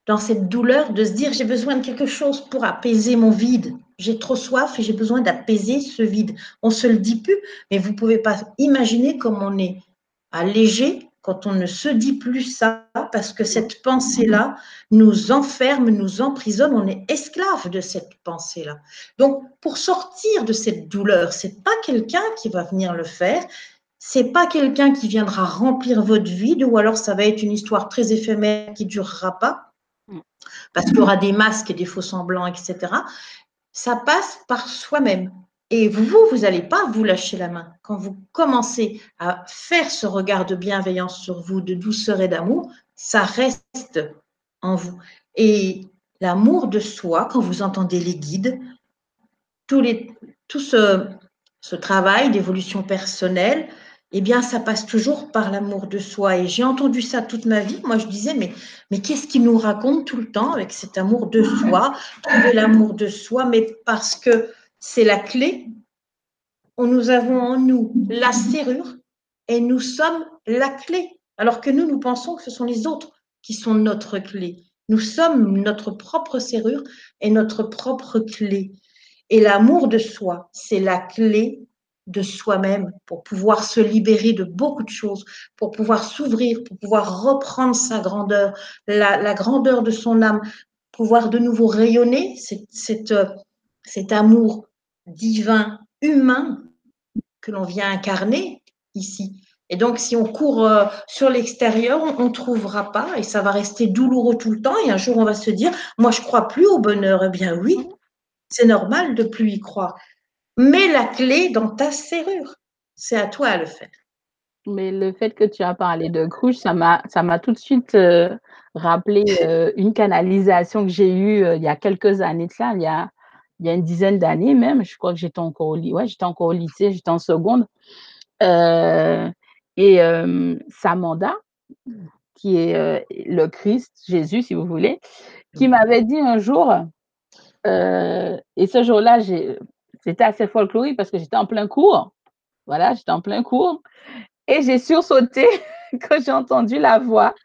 dans cette douleur de se dire j'ai besoin de quelque chose pour apaiser mon vide. J'ai trop soif et j'ai besoin d'apaiser ce vide. On se le dit plus, mais vous pouvez pas imaginer comme on est allégé quand on ne se dit plus ça, parce que cette pensée-là nous enferme, nous emprisonne, on est esclave de cette pensée-là. Donc, pour sortir de cette douleur, c'est pas quelqu'un qui va venir le faire, c'est pas quelqu'un qui viendra remplir votre vide, ou alors ça va être une histoire très éphémère qui durera pas, parce qu'il y aura des masques et des faux semblants, etc. Ça passe par soi-même. Et vous, vous n'allez pas vous lâcher la main. Quand vous commencez à faire ce regard de bienveillance sur vous, de douceur et d'amour, ça reste en vous. Et l'amour de soi, quand vous entendez les guides, tout, les, tout ce, ce travail d'évolution personnelle, eh bien, ça passe toujours par l'amour de soi. Et j'ai entendu ça toute ma vie. Moi, je disais, mais, qu'est-ce qu'il nous raconte tout le temps avec cet amour de soi Trouver l'amour de soi, mais parce que c'est la clé. Nous avons en nous la serrure et nous sommes la clé. Alors que nous, nous pensons que ce sont les autres qui sont notre clé. Nous sommes notre propre serrure et notre propre clé. Et l'amour de soi, c'est la clé de soi-même pour pouvoir se libérer de beaucoup de choses, pour pouvoir s'ouvrir, pour pouvoir reprendre sa grandeur, la, grandeur de son âme, pouvoir de nouveau rayonner cet, cet, cet amour divin, humain que l'on vient incarner ici. Et donc, si on court euh, sur l'extérieur, on ne trouvera pas et ça va rester douloureux tout le temps. Et un jour, on va se dire, moi, je crois plus au bonheur. Eh bien, oui, c'est normal de plus y croire. Mets la clé dans ta serrure. C'est à toi à le faire. Mais le fait que tu as parlé de cruche, ça m'a, tout de suite euh, rappelé euh, une canalisation que j'ai eue euh, il y a quelques années de ça, il y a, il y a une dizaine d'années même. Je crois que j'étais encore au, ouais, j'étais encore au lycée, j'étais en seconde. et Samanda, qui est le Christ, Jésus, si vous voulez, qui m'avait dit un jour, et ce jour-là, j'ai c'était assez folklorique parce que j'étais en plein cours. Voilà, j'étais en plein cours. Et j'ai sursauté quand j'ai entendu la voix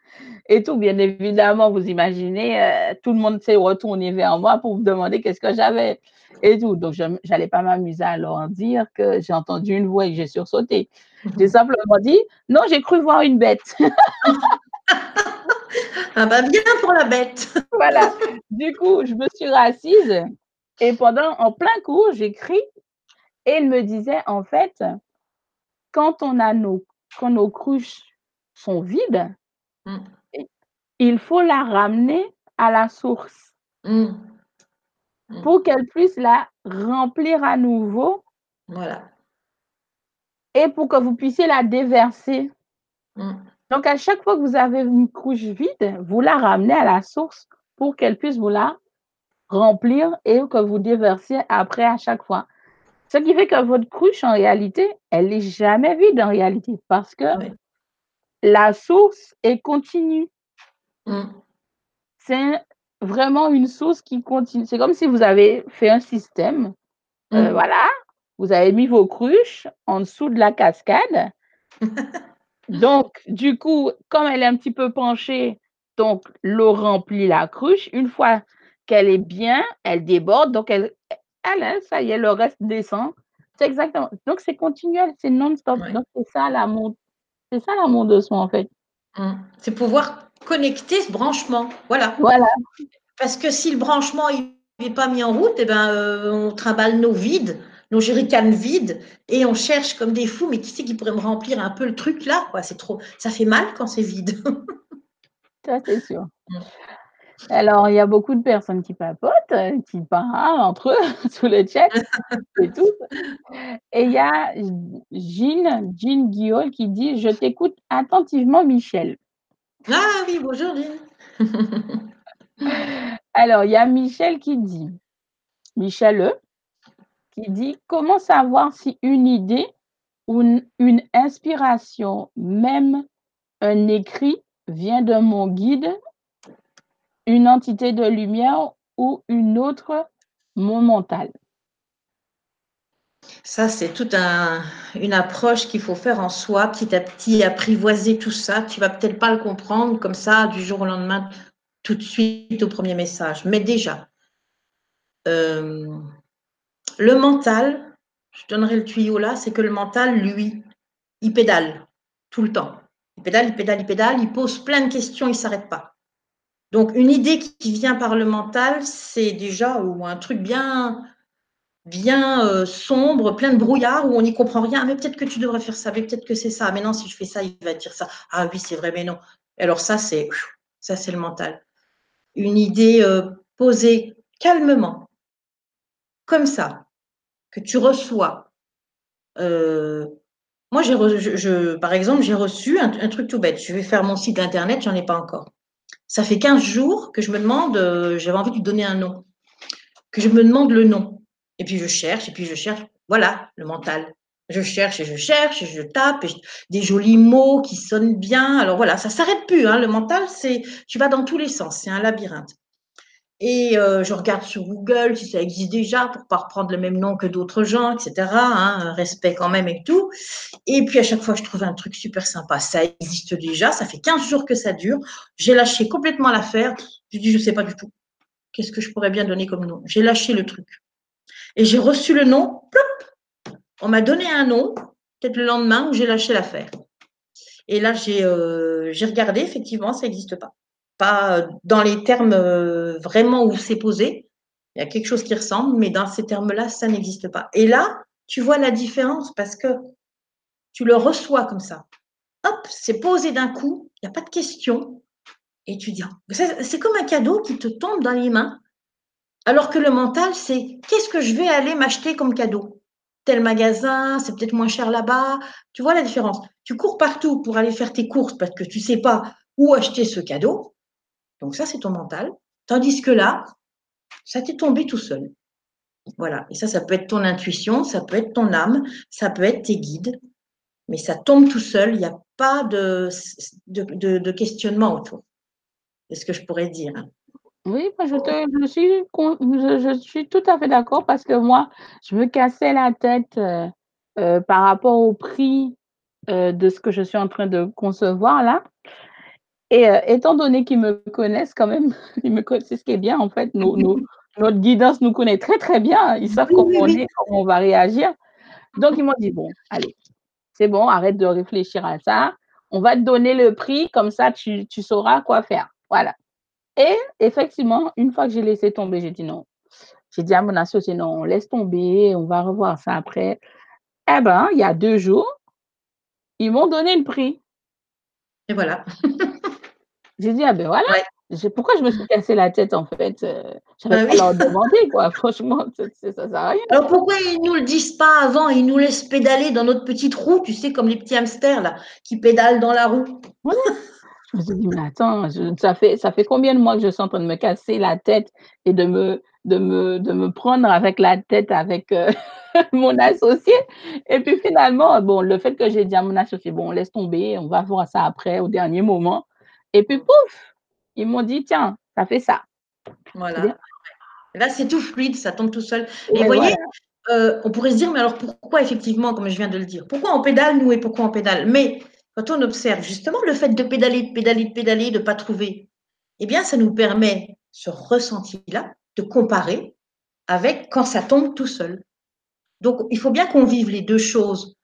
et tout. Bien évidemment, vous imaginez, euh, tout le monde s'est retourné vers moi pour me demander qu'est-ce que j'avais et tout. Donc, je n'allais pas m'amuser à leur dire que j'ai entendu une voix et que j'ai sursauté. J'ai simplement dit, non, j'ai cru voir une bête. ah bah bien pour la bête. voilà. Du coup, je me suis rassise et pendant, en plein cours, j'écris et il me disait, en fait, quand on a nos, quand nos cruches sont vides, mm. il faut la ramener à la source mm. Mm. pour qu'elle puisse la remplir à nouveau. Voilà. Et pour que vous puissiez la déverser. Donc, à chaque fois que vous avez une cruche vide, vous la ramenez à la source pour qu'elle puisse vous la remplir et que vous déversiez après à chaque fois. Ce qui fait que votre cruche, en réalité, elle n'est jamais vide en réalité parce que la source est continue. Mm. C'est vraiment une source qui continue. C'est comme si vous avez fait un système, euh, Mm. voilà, vous avez mis vos cruches en dessous de la cascade. Donc, du coup, comme elle est un petit peu penchée, donc l'eau remplit la cruche. Une fois qu'elle est bien, elle déborde, donc elle, elle, ça y est, le reste descend. C'est exactement. Donc, c'est continuel, c'est non-stop. Ouais. Donc, c'est ça l'amour. C'est ça l'amour de soi, en fait. Mm. C'est pouvoir connecter ce branchement. Voilà. Voilà. Parce que si le branchement n'est pas mis en route, eh ben, euh, on trimballe nos vides, nos jerrycans vides, et on cherche comme des fous, mais qui c'est qui pourrait me remplir un peu le truc là quoi? C'est trop, ça fait mal quand c'est vide. Ça, c'est sûr. Mm. Alors, il y a beaucoup de personnes qui papotent, euh, qui parlent entre eux sous le chat et tout. Et il y a Jean, Jean Guillaume qui dit Je t'écoute attentivement, Michel. Ah oui, bonjour Jean. Alors, il y a Michel qui dit Michel E, qui dit Comment savoir si une idée ou une, une inspiration, même un écrit, vient de mon guide, une entité de lumière ou une autre, mon mental Ça, c'est toute un, une approche qu'il faut faire en soi, petit à petit, apprivoiser tout ça. Tu vas peut-être pas le comprendre comme ça du jour au lendemain, tout de suite au premier message. Mais déjà, euh, le mental, je donnerai le tuyau là, c'est que le mental, lui, il pédale tout le temps. Il pédale, il pédale, il pédale, il pose plein de questions, il ne s'arrête pas. Donc, une idée qui vient par le mental, c'est déjà un truc bien, bien euh, sombre, plein de brouillard, où on n'y comprend rien. Mais peut-être que tu devrais faire ça, mais peut-être que c'est ça. Mais non, si je fais ça, il va dire ça. Ah oui, c'est vrai, mais non. Alors ça, c'est le mental. Une idée euh, posée calmement, comme ça, que tu reçois. Euh, moi, j'ai par exemple, j'ai reçu un, un, truc tout bête. Je vais faire mon site internet, j'en ai pas encore. Ça fait 15 jours que je me demande, euh, j'avais envie de lui donner un nom, que je me demande le nom. Et puis je cherche, et puis je cherche. Voilà, le mental. Je cherche et je cherche, et je tape, des jolis mots qui sonnent bien. Alors voilà, ça s'arrête plus. Hein. Le mental, c'est, tu vas dans tous les sens, c'est un labyrinthe. Et euh, je regarde sur Google si ça existe déjà pour pas reprendre le même nom que d'autres gens, etc. Hein, respect quand même et tout. Et puis à chaque fois, je trouve un truc super sympa. Ça existe déjà, ça fait 15 jours que ça dure. J'ai lâché complètement l'affaire. Je dis, je sais pas du tout. Qu'est-ce que je pourrais bien donner comme nom? J'ai lâché le truc. Et j'ai reçu le nom. Plop On m'a donné un nom, peut-être le lendemain où j'ai lâché l'affaire. Et là, j'ai euh, regardé, effectivement, ça n'existe pas pas dans les termes vraiment où c'est posé. Il y a quelque chose qui ressemble, mais dans ces termes-là, ça n'existe pas. Et là, tu vois la différence parce que tu le reçois comme ça. Hop, c'est posé d'un coup, il n'y a pas de question. Et tu dis, c'est comme un cadeau qui te tombe dans les mains. Alors que le mental, c'est qu'est-ce que je vais aller m'acheter comme cadeau? Tel magasin, c'est peut-être moins cher là-bas. Tu vois la différence Tu cours partout pour aller faire tes courses parce que tu ne sais pas où acheter ce cadeau. Donc ça, c'est ton mental. Tandis que là, ça t'est tombé tout seul. Voilà. Et ça, ça peut être ton intuition, ça peut être ton âme, ça peut être tes guides. Mais ça tombe tout seul. Il n'y a pas de, de, questionnement autour. C'est ce que je pourrais dire. Oui, je, te, je, suis, je suis tout à fait d'accord parce que moi, je me cassais la tête euh, euh, par rapport au prix euh, de ce que je suis en train de concevoir là. Et euh, étant donné qu'ils me connaissent quand même, ils me connaissent, c'est ce qui est bien en fait, nos, nos, notre guidance nous connaît très très bien, ils savent comment on est, comment on va réagir. Donc ils m'ont dit, bon, allez, c'est bon, arrête de réfléchir à ça, on va te donner le prix, comme ça tu, tu sauras quoi faire. Voilà. Et effectivement, une fois que j'ai laissé tomber, j'ai dit non. J'ai dit à mon associé, non, laisse tomber, on va revoir ça après. Eh ben, il y a deux jours, ils m'ont donné le prix. Et voilà. J'ai dit, ah ben voilà. Ouais. Pourquoi je me suis cassé la tête en fait euh, J'avais bah pas oui. leur demander quoi. Franchement, ça, ça sert à rien. Alors pourquoi ils nous le disent pas avant? Ils nous laissent pédaler dans notre petite roue, tu sais, comme les petits hamsters là, qui pédalent dans la roue. Voilà. Je me suis dit: «Mais attends, je ça fait ça fait combien de mois que je suis en train de me casser la tête et de me de me de me prendre avec la tête avec, heu, mon associé?» et puis finalement, bon, le fait que j'ai dit à mon associé: «Bon, laisse tomber, on va voir ça après, au dernier moment» et puis pouf! Ils m'ont dit: «Tiens, ça fait ça». Voilà. Là, c'est tout fluide, ça tombe tout seul et vous voyez, voilà. heu, on pourrait se dire: «Mais alors pourquoi effectivement, comme je viens de le dire, pourquoi on pédale nous et pourquoi on pédale?» mais quand on observe justement le fait de pédaler, de pédaler, de pédaler, de pas trouver, eh bien, ça nous permet ce ressenti-là de comparer avec quand ça tombe tout seul. Donc il faut bien qu'on vive les 2 choses.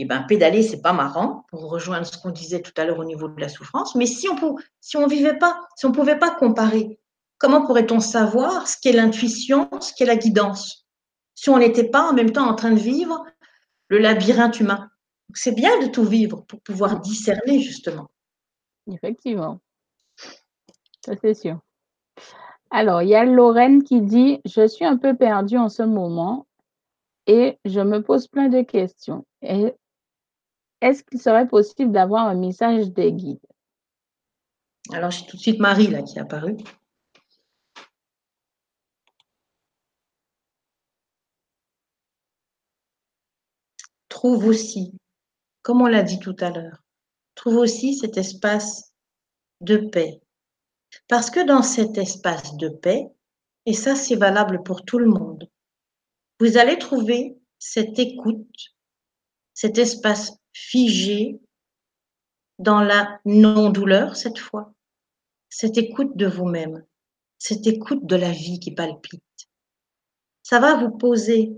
Et ben, pédaler, c'est pas marrant, pour rejoindre ce qu'on disait tout à l'heure au niveau de la souffrance, mais si on on vivait pas, si on pouvait pas comparer, comment pourrait-on savoir ce qu'est l'intuition, ce qu'est la guidance? Si on n'était pas en même temps en train de vivre le labyrinthe humain. C'est bien de tout vivre pour pouvoir discerner justement. Effectivement. Ça, c'est sûr. Alors, il y a Lorraine qui dit: «Je suis un peu perdue en ce moment et je me pose plein de questions. Est est-ce qu'il serait possible d'avoir un message des guides?» Alors j'ai tout de suite Marie là qui est apparue. Trouve aussi, comme on l'a dit tout à l'heure, trouve aussi cet espace de paix. Parce que dans cet espace de paix, et ça c'est valable pour tout le monde, vous allez trouver cette écoute, cet espace figé dans la non-douleur cette fois, cette écoute de vous-même, cette écoute de la vie qui palpite. Ça va vous poser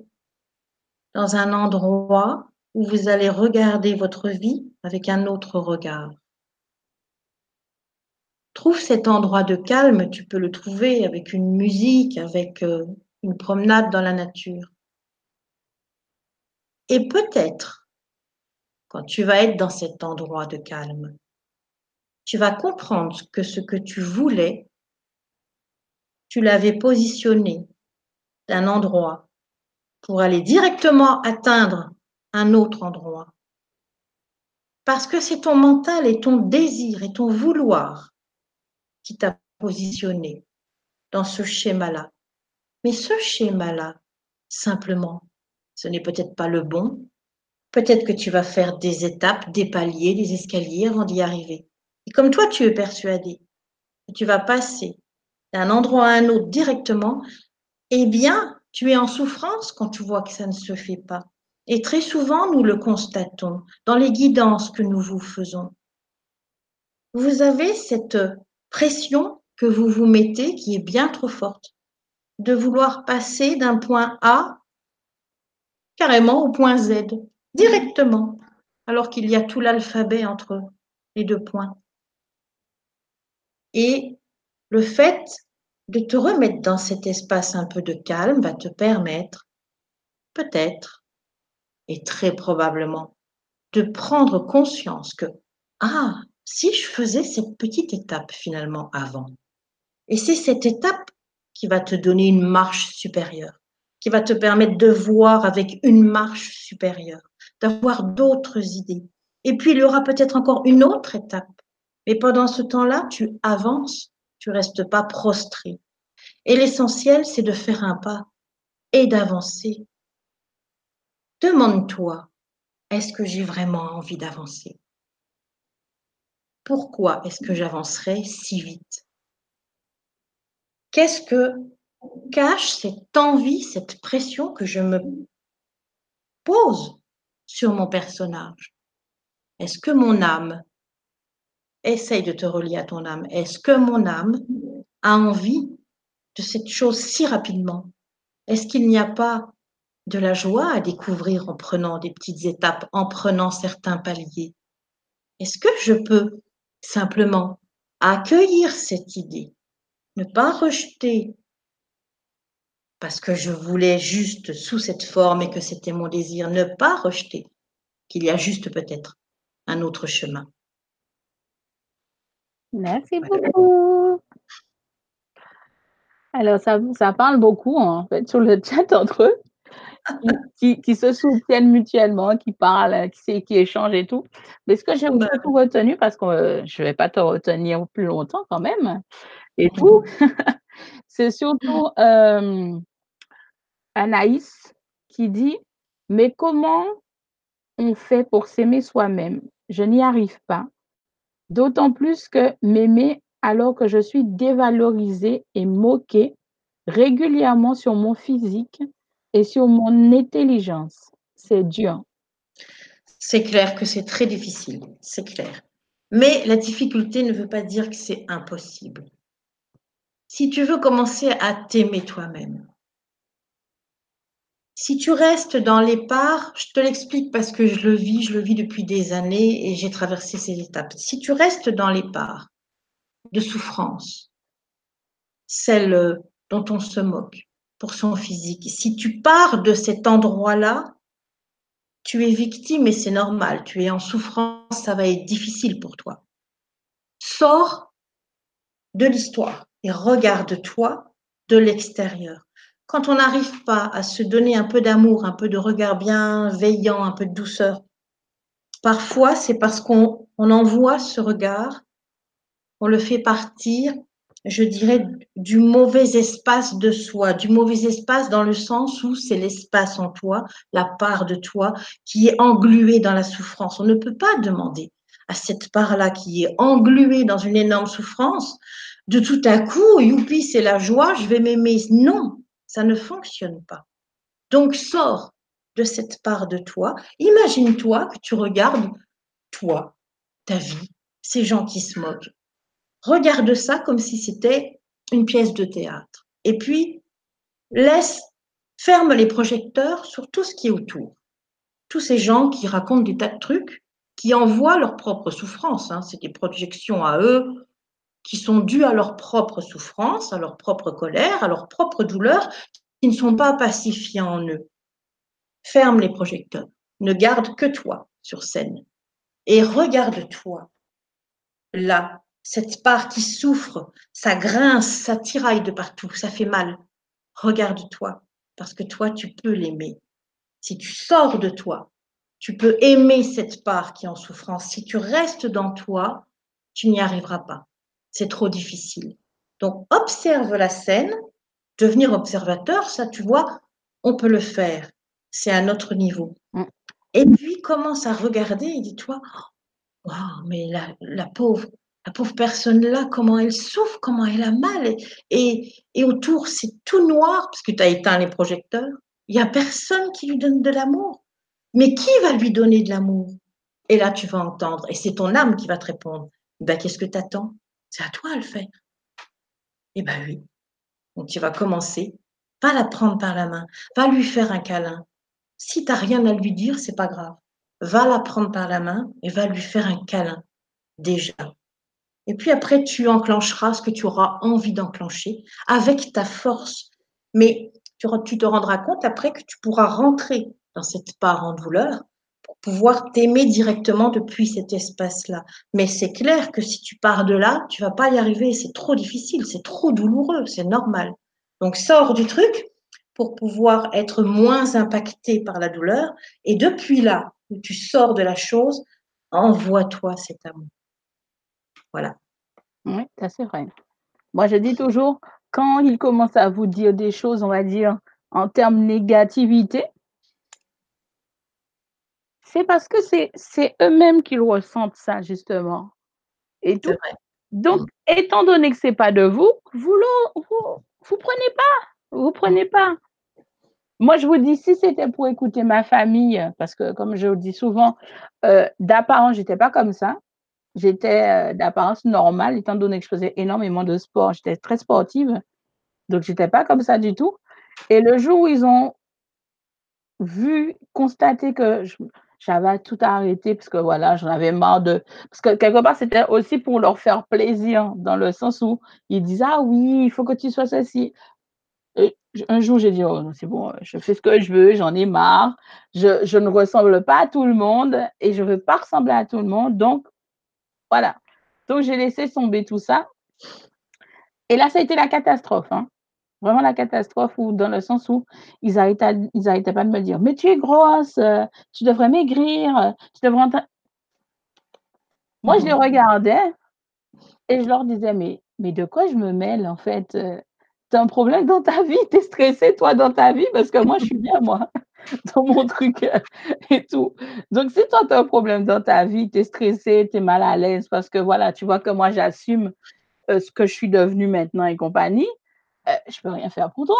dans un endroit où vous allez regarder votre vie avec un autre regard. Trouve cet endroit de calme, tu peux le trouver avec une musique, avec, heu, une promenade dans la nature. Et peut-être, quand tu vas être dans cet endroit de calme, tu vas comprendre que ce que tu voulais tu l'avais positionné d'un endroit pour aller directement atteindre un autre endroit. Parce que c'est ton mental et ton désir et ton vouloir qui t'a positionné dans ce schéma-là. Mais ce schéma-là, simplement, ce n'est peut-être pas le bon. Peut-être que tu vas faire des étapes, des paliers, des escaliers avant d'y arriver. Et comme toi, tu es persuadé que tu vas passer d'un endroit à un autre directement, eh bien, tu es en souffrance quand tu vois que ça ne se fait pas. Et très souvent, nous le constatons dans les guidances que nous vous faisons. Vous avez cette pression que vous vous mettez qui est bien trop forte, de vouloir passer d'un point A carrément au point Z, directement, alors qu'il y a tout l'alphabet entre les 2 points. Et le fait de te remettre dans cet espace un peu de calme va te permettre, peut-être et très probablement, de prendre conscience que: «Ah, si je faisais cette petite étape finalement avant» et c'est cette étape qui va te donner une marche supérieure, qui va te permettre de voir avec une marche supérieure, d'avoir d'autres idées et puis il y aura peut-être encore une autre étape et pendant ce temps-là, tu avances, tu restes pas prostré et l'essentiel, c'est de faire un pas et d'avancer. Demande-toi: «Est-ce que j'ai vraiment envie d'avancer?» Pourquoi est-ce que j'avancerais si vite? Qu'est-ce que cache cette envie, cette pression que je me pose? Sur mon personnage? Est-ce que mon âme essaye de te relier à ton âme? Est-ce que mon âme a envie de cette chose si rapidement? Est-ce qu'il n'y a pas de la joie à découvrir en prenant des petites étapes, en prenant certains paliers? Est-ce que je peux simplement accueillir cette idée, ne pas rejeter parce que je voulais juste sous cette forme et que c'était mon désir, ne pas rejeter qu'il y a juste peut-être un autre chemin? Merci Voilà. beaucoup. Alors ça ça parle beaucoup en fait sur le chat entre eux. qui, qui, se soutiennent mutuellement, qui parlent, qui, qui échangent et tout. Mais ce que j'ai beaucoup retenu, parce que euh, je ne vais pas te retenir plus longtemps quand même, et tout, c'est surtout euh, Anaïs qui dit, mais comment on fait pour s'aimer soi-même? Je n'y arrive pas. D'autant plus que m'aimer alors que je suis dévalorisée et moquée régulièrement sur mon physique et sur mon intelligence. C'est dur. C'est clair que c'est très difficile, c'est clair. Mais la difficulté ne veut pas dire que c'est impossible. Si tu veux commencer à t'aimer toi-même, si tu restes dans les parts, je te l'explique parce que je le vis, je le vis depuis des années et j'ai traversé ces étapes. Si tu restes dans les parts de souffrance, celles dont on se moque pour son physique, si tu pars de cet endroit-là, tu es victime et c'est normal, tu es en souffrance, ça va être difficile pour toi. Sors de l'histoire et regarde-toi de l'extérieur quand on n'arrive pas à se donner un peu d'amour, un peu de regard bienveillant, un peu de douceur, parfois c'est parce qu'on envoie ce regard, on le fait partir, je dirais, du mauvais espace de soi, du mauvais espace dans le sens où c'est l'espace en toi, la part de toi qui est engluée dans la souffrance. On ne peut pas demander à cette part-là qui est engluée dans une énorme souffrance, de tout à coup, youpi, c'est la joie, je vais m'aimer. Non, ça ne fonctionne pas. Donc sors de cette part de toi. Imagine-toi que tu regardes toi, ta vie, ces gens qui se moquent. Regarde ça comme si c'était une pièce de théâtre. Et puis, laisse, ferme les projecteurs sur tout ce qui est autour. Tous ces gens qui racontent des tas de trucs, qui envoient leur propre souffrance. Hein. C'est des projections à eux, qui sont dus à leur propre souffrance, à leur propre colère, à leur propre douleur, qui ne sont pas pacifiés en eux. Ferme les projecteurs, ne garde que toi sur scène et regarde-toi là, cette part qui souffre, ça grince, ça tiraille de partout, ça fait mal. Regarde-toi, parce que toi, tu peux l'aimer. Si tu sors de toi, tu peux aimer cette part qui est en souffrance. Si tu restes dans toi, tu n'y arriveras pas c'est trop difficile. Donc, observe la scène, devenir observateur, ça, tu vois, on peut le faire. C'est à notre niveau. Mm. Et puis, commence à regarder et dis-toi, waouh, mais la, pauvre, la pauvre personne-là, comment elle souffre, comment elle a mal. Et, et autour, c'est tout noir parce que tu as éteint les projecteurs. Il n'y a personne qui lui donne de l'amour. Mais qui va lui donner de l'amour? Et là, tu vas entendre, et c'est ton âme qui va te répondre. Ben, qu'est-ce que tu attends c'est à toi de le faire. Eh bien oui. Donc tu vas commencer, pas la prendre par la main, va lui faire un câlin. Si tu n'as rien à lui dire, c'est pas grave. Va la prendre par la main et va lui faire un câlin, déjà. Et puis après, tu enclencheras ce que tu auras envie d'enclencher avec ta force. Mais tu te rendras compte après que tu pourras rentrer dans cette part en douleur pouvoir t'aimer directement depuis cet espace-là. Mais c'est clair que si tu pars de là, tu vas pas y arriver. C'est trop difficile, c'est trop douloureux, c'est normal. Donc sors du truc pour pouvoir être moins impacté par la douleur. Et depuis là où tu sors de la chose, envoie-toi cet amour. Voilà. Oui, ça c'est vrai. Moi, je dis toujours, quand il commence à vous dire des choses, on va dire, en termes négativité, c'est parce que c'est eux-mêmes qui ressentent ça, justement. Et tout. Donc, mmh. étant donné que ce n'est pas de vous, vous ne vous, prenez pas. Vous prenez pas. Moi, je vous dis, si c'était pour écouter ma famille, parce que comme je vous dis souvent, euh, d'apparence, je n'étais pas comme ça. J'étais euh, d'apparence normale, étant donné que je faisais énormément de sport. J'étais très sportive. Donc, je n'étais pas comme ça du tout. Et le jour où ils ont vu, constaté que je, j'avais tout arrêté parce que voilà, j'en avais marre de. Parce que quelque part, c'était aussi pour leur faire plaisir, dans le sens où ils disaient Ah oui, il faut que tu sois ceci. Un jour, j'ai dit Oh, c'est bon, je fais ce que je veux, j'en ai marre. Je, je, ne ressemble pas à tout le monde et je ne veux pas ressembler à tout le monde. Donc, voilà. Donc, j'ai laissé tomber tout ça. Et là, ça a été la catastrophe. Hein. Vraiment la catastrophe ou dans le sens où ils arrêtaient ils arrêtaient pas de me dire: «Mais tu es grosse, heu, tu devrais maigrir, heu, tu devrais entrer» moi, je les regardais et je leur disais: «Mais mais de quoi je me mêle en fait, heu? Tu as un problème dans ta vie? Tu es stressée toi dans ta vie? Parce que moi je suis bien moi, dans mon truc, et tout. Donc si toi tu as un problème dans ta vie, tu es stressée, tu es mal à l'aise parce que voilà, tu vois que moi j'assume, ce que je suis devenue maintenant et compagnie, heu, je peux rien faire pour toi.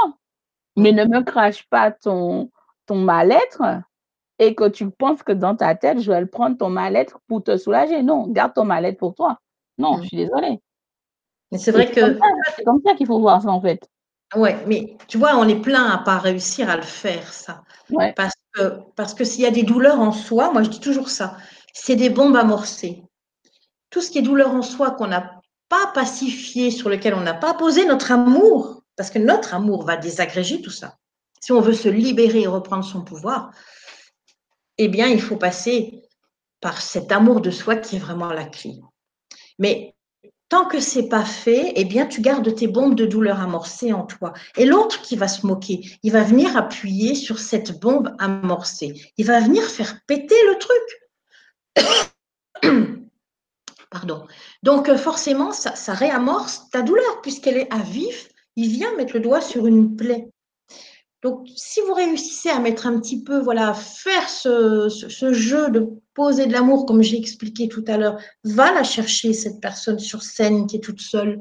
Mais ne Mmh. me crache pas ton ton mal-être et que tu penses que dans ta tête, je vais le prendre ton mal-être pour te soulager. Non, garde ton mal-être pour toi. Non, je Mmh. suis désolée». Mais c'est vrai que c'est comme ça qu'il faut voir ça en fait. ouais, mais tu vois, on est plein à pas réussir à le faire ça. Ouais. Parce que parce que s'il y a des douleurs en soi, moi je dis toujours ça, c'est des bombes amorcées. Tout ce qui est douleur en soi qu'on n'a pas pacifié, sur lequel on n'a pas posé notre amour, parce que notre amour va désagréger tout ça. Si on veut se libérer et reprendre son pouvoir, eh bien, il faut passer par cet amour de soi qui est vraiment la clé. Mais tant que c'est pas fait, eh bien, tu gardes tes bombes de douleur amorcées en toi. Et l'autre qui va se moquer, il va venir appuyer sur cette bombe amorcée. Il va venir faire péter le truc. Pardon. Donc, euh, forcément, ça, réamorce ta douleur puisqu'elle est à vif. Il vient mettre le doigt sur une plaie. Donc, si vous réussissez à mettre un petit peu, voilà, faire ce, jeu de poser de l'amour, comme j'ai expliqué tout à l'heure, va la chercher, cette personne sur scène qui est toute seule,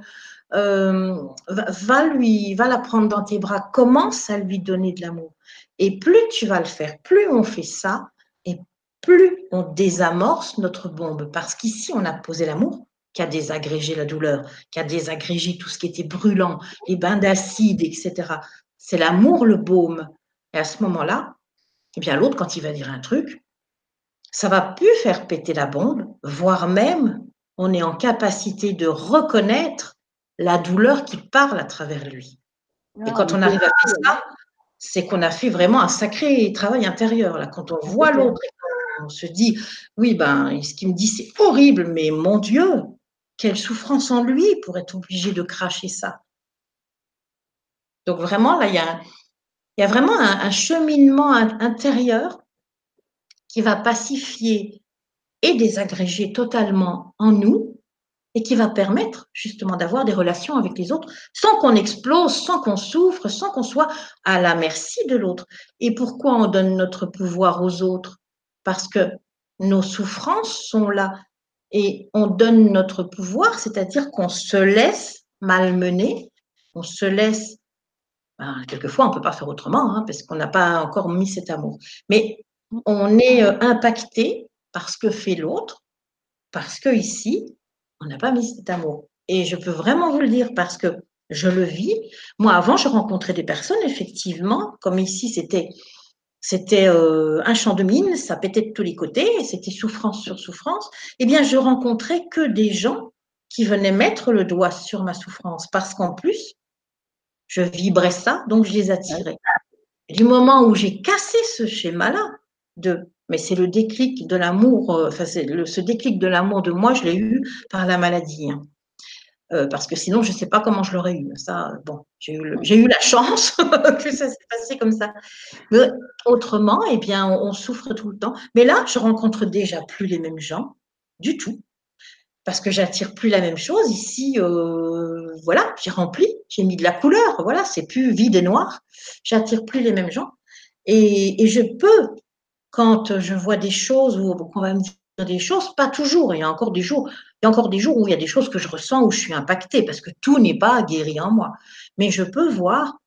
euh, va, va, lui, va la prendre dans tes bras, commence à lui donner de l'amour. Et plus tu vas le faire, plus on fait ça, et plus on désamorce notre bombe. Parce qu'ici, on a posé l'amour qui a désagrégé la douleur, qui a désagrégé tout ce qui était brûlant, les bains d'acide, etc. C'est l'amour le baume. Et à ce moment-là, eh bien l'autre, quand il va dire un truc, ça va plus faire péter la bombe, voire même on est en capacité de reconnaître la douleur qui parle à travers lui. Et Ah, quand on arrive à faire ça, c'est qu'on a fait vraiment un sacré travail intérieur. Là, quand on voit l'autre et qu'on se dit, oui, ben, ce qu'il me dit, c'est horrible, mais mon Dieu, quelle souffrance en lui pour être obligé de cracher ça. Donc vraiment, là, il y a, il y a vraiment un cheminement intérieur qui va pacifier et désagréger totalement en nous et qui va permettre justement d'avoir des relations avec les autres sans qu'on explose, sans qu'on souffre, sans qu'on soit à la merci de l'autre. Et pourquoi on donne notre pouvoir aux autres? Parce que nos souffrances sont là et on donne notre pouvoir, c'est-à-dire qu'on se laisse malmener, on se laisse ben, quelquefois, on ne peut pas faire autrement, hein, parce qu'on n'a pas encore mis cet amour. Mais on est euh, impacté par ce que fait l'autre, parce que ici, on n'a pas mis cet amour. Et je peux vraiment vous le dire parce que je le vis. Moi, avant, je rencontrais des personnes, effectivement, comme ici, c'était c'était euh, un champ de mine, ça pétait de tous les côtés, c'était souffrance sur souffrance. Eh bien, je rencontrais que des gens qui venaient mettre le doigt sur ma souffrance, parce qu'en plus, je vibrais ça, donc je les attirais. Du moment où j'ai cassé ce schéma-là, de, mais c'est le déclic de l'amour, euh, ce déclic de l'amour de moi, je l'ai eu par la maladie. Hein. Euh, parce que sinon, je ne sais pas comment je l'aurais eu. Ça, bon, j'ai eu, la chance que ça s'est passé comme ça. Autrement, eh bien, on, souffre tout le temps. Mais là, je rencontre déjà plus les mêmes gens, du tout parce que j'attire plus la même chose. Ici, euh, voilà, j'ai rempli, j'ai mis de la couleur, voilà, c'est plus vide et noir. J'attire plus les mêmes gens. Et, je peux, quand je vois des choses ou qu'on va me des choses, pas toujours. Il y a encore des jours, il y a encore des jours où il y a des choses que je ressens où je suis impactée parce que tout n'est pas guéri en moi. Mais je peux voir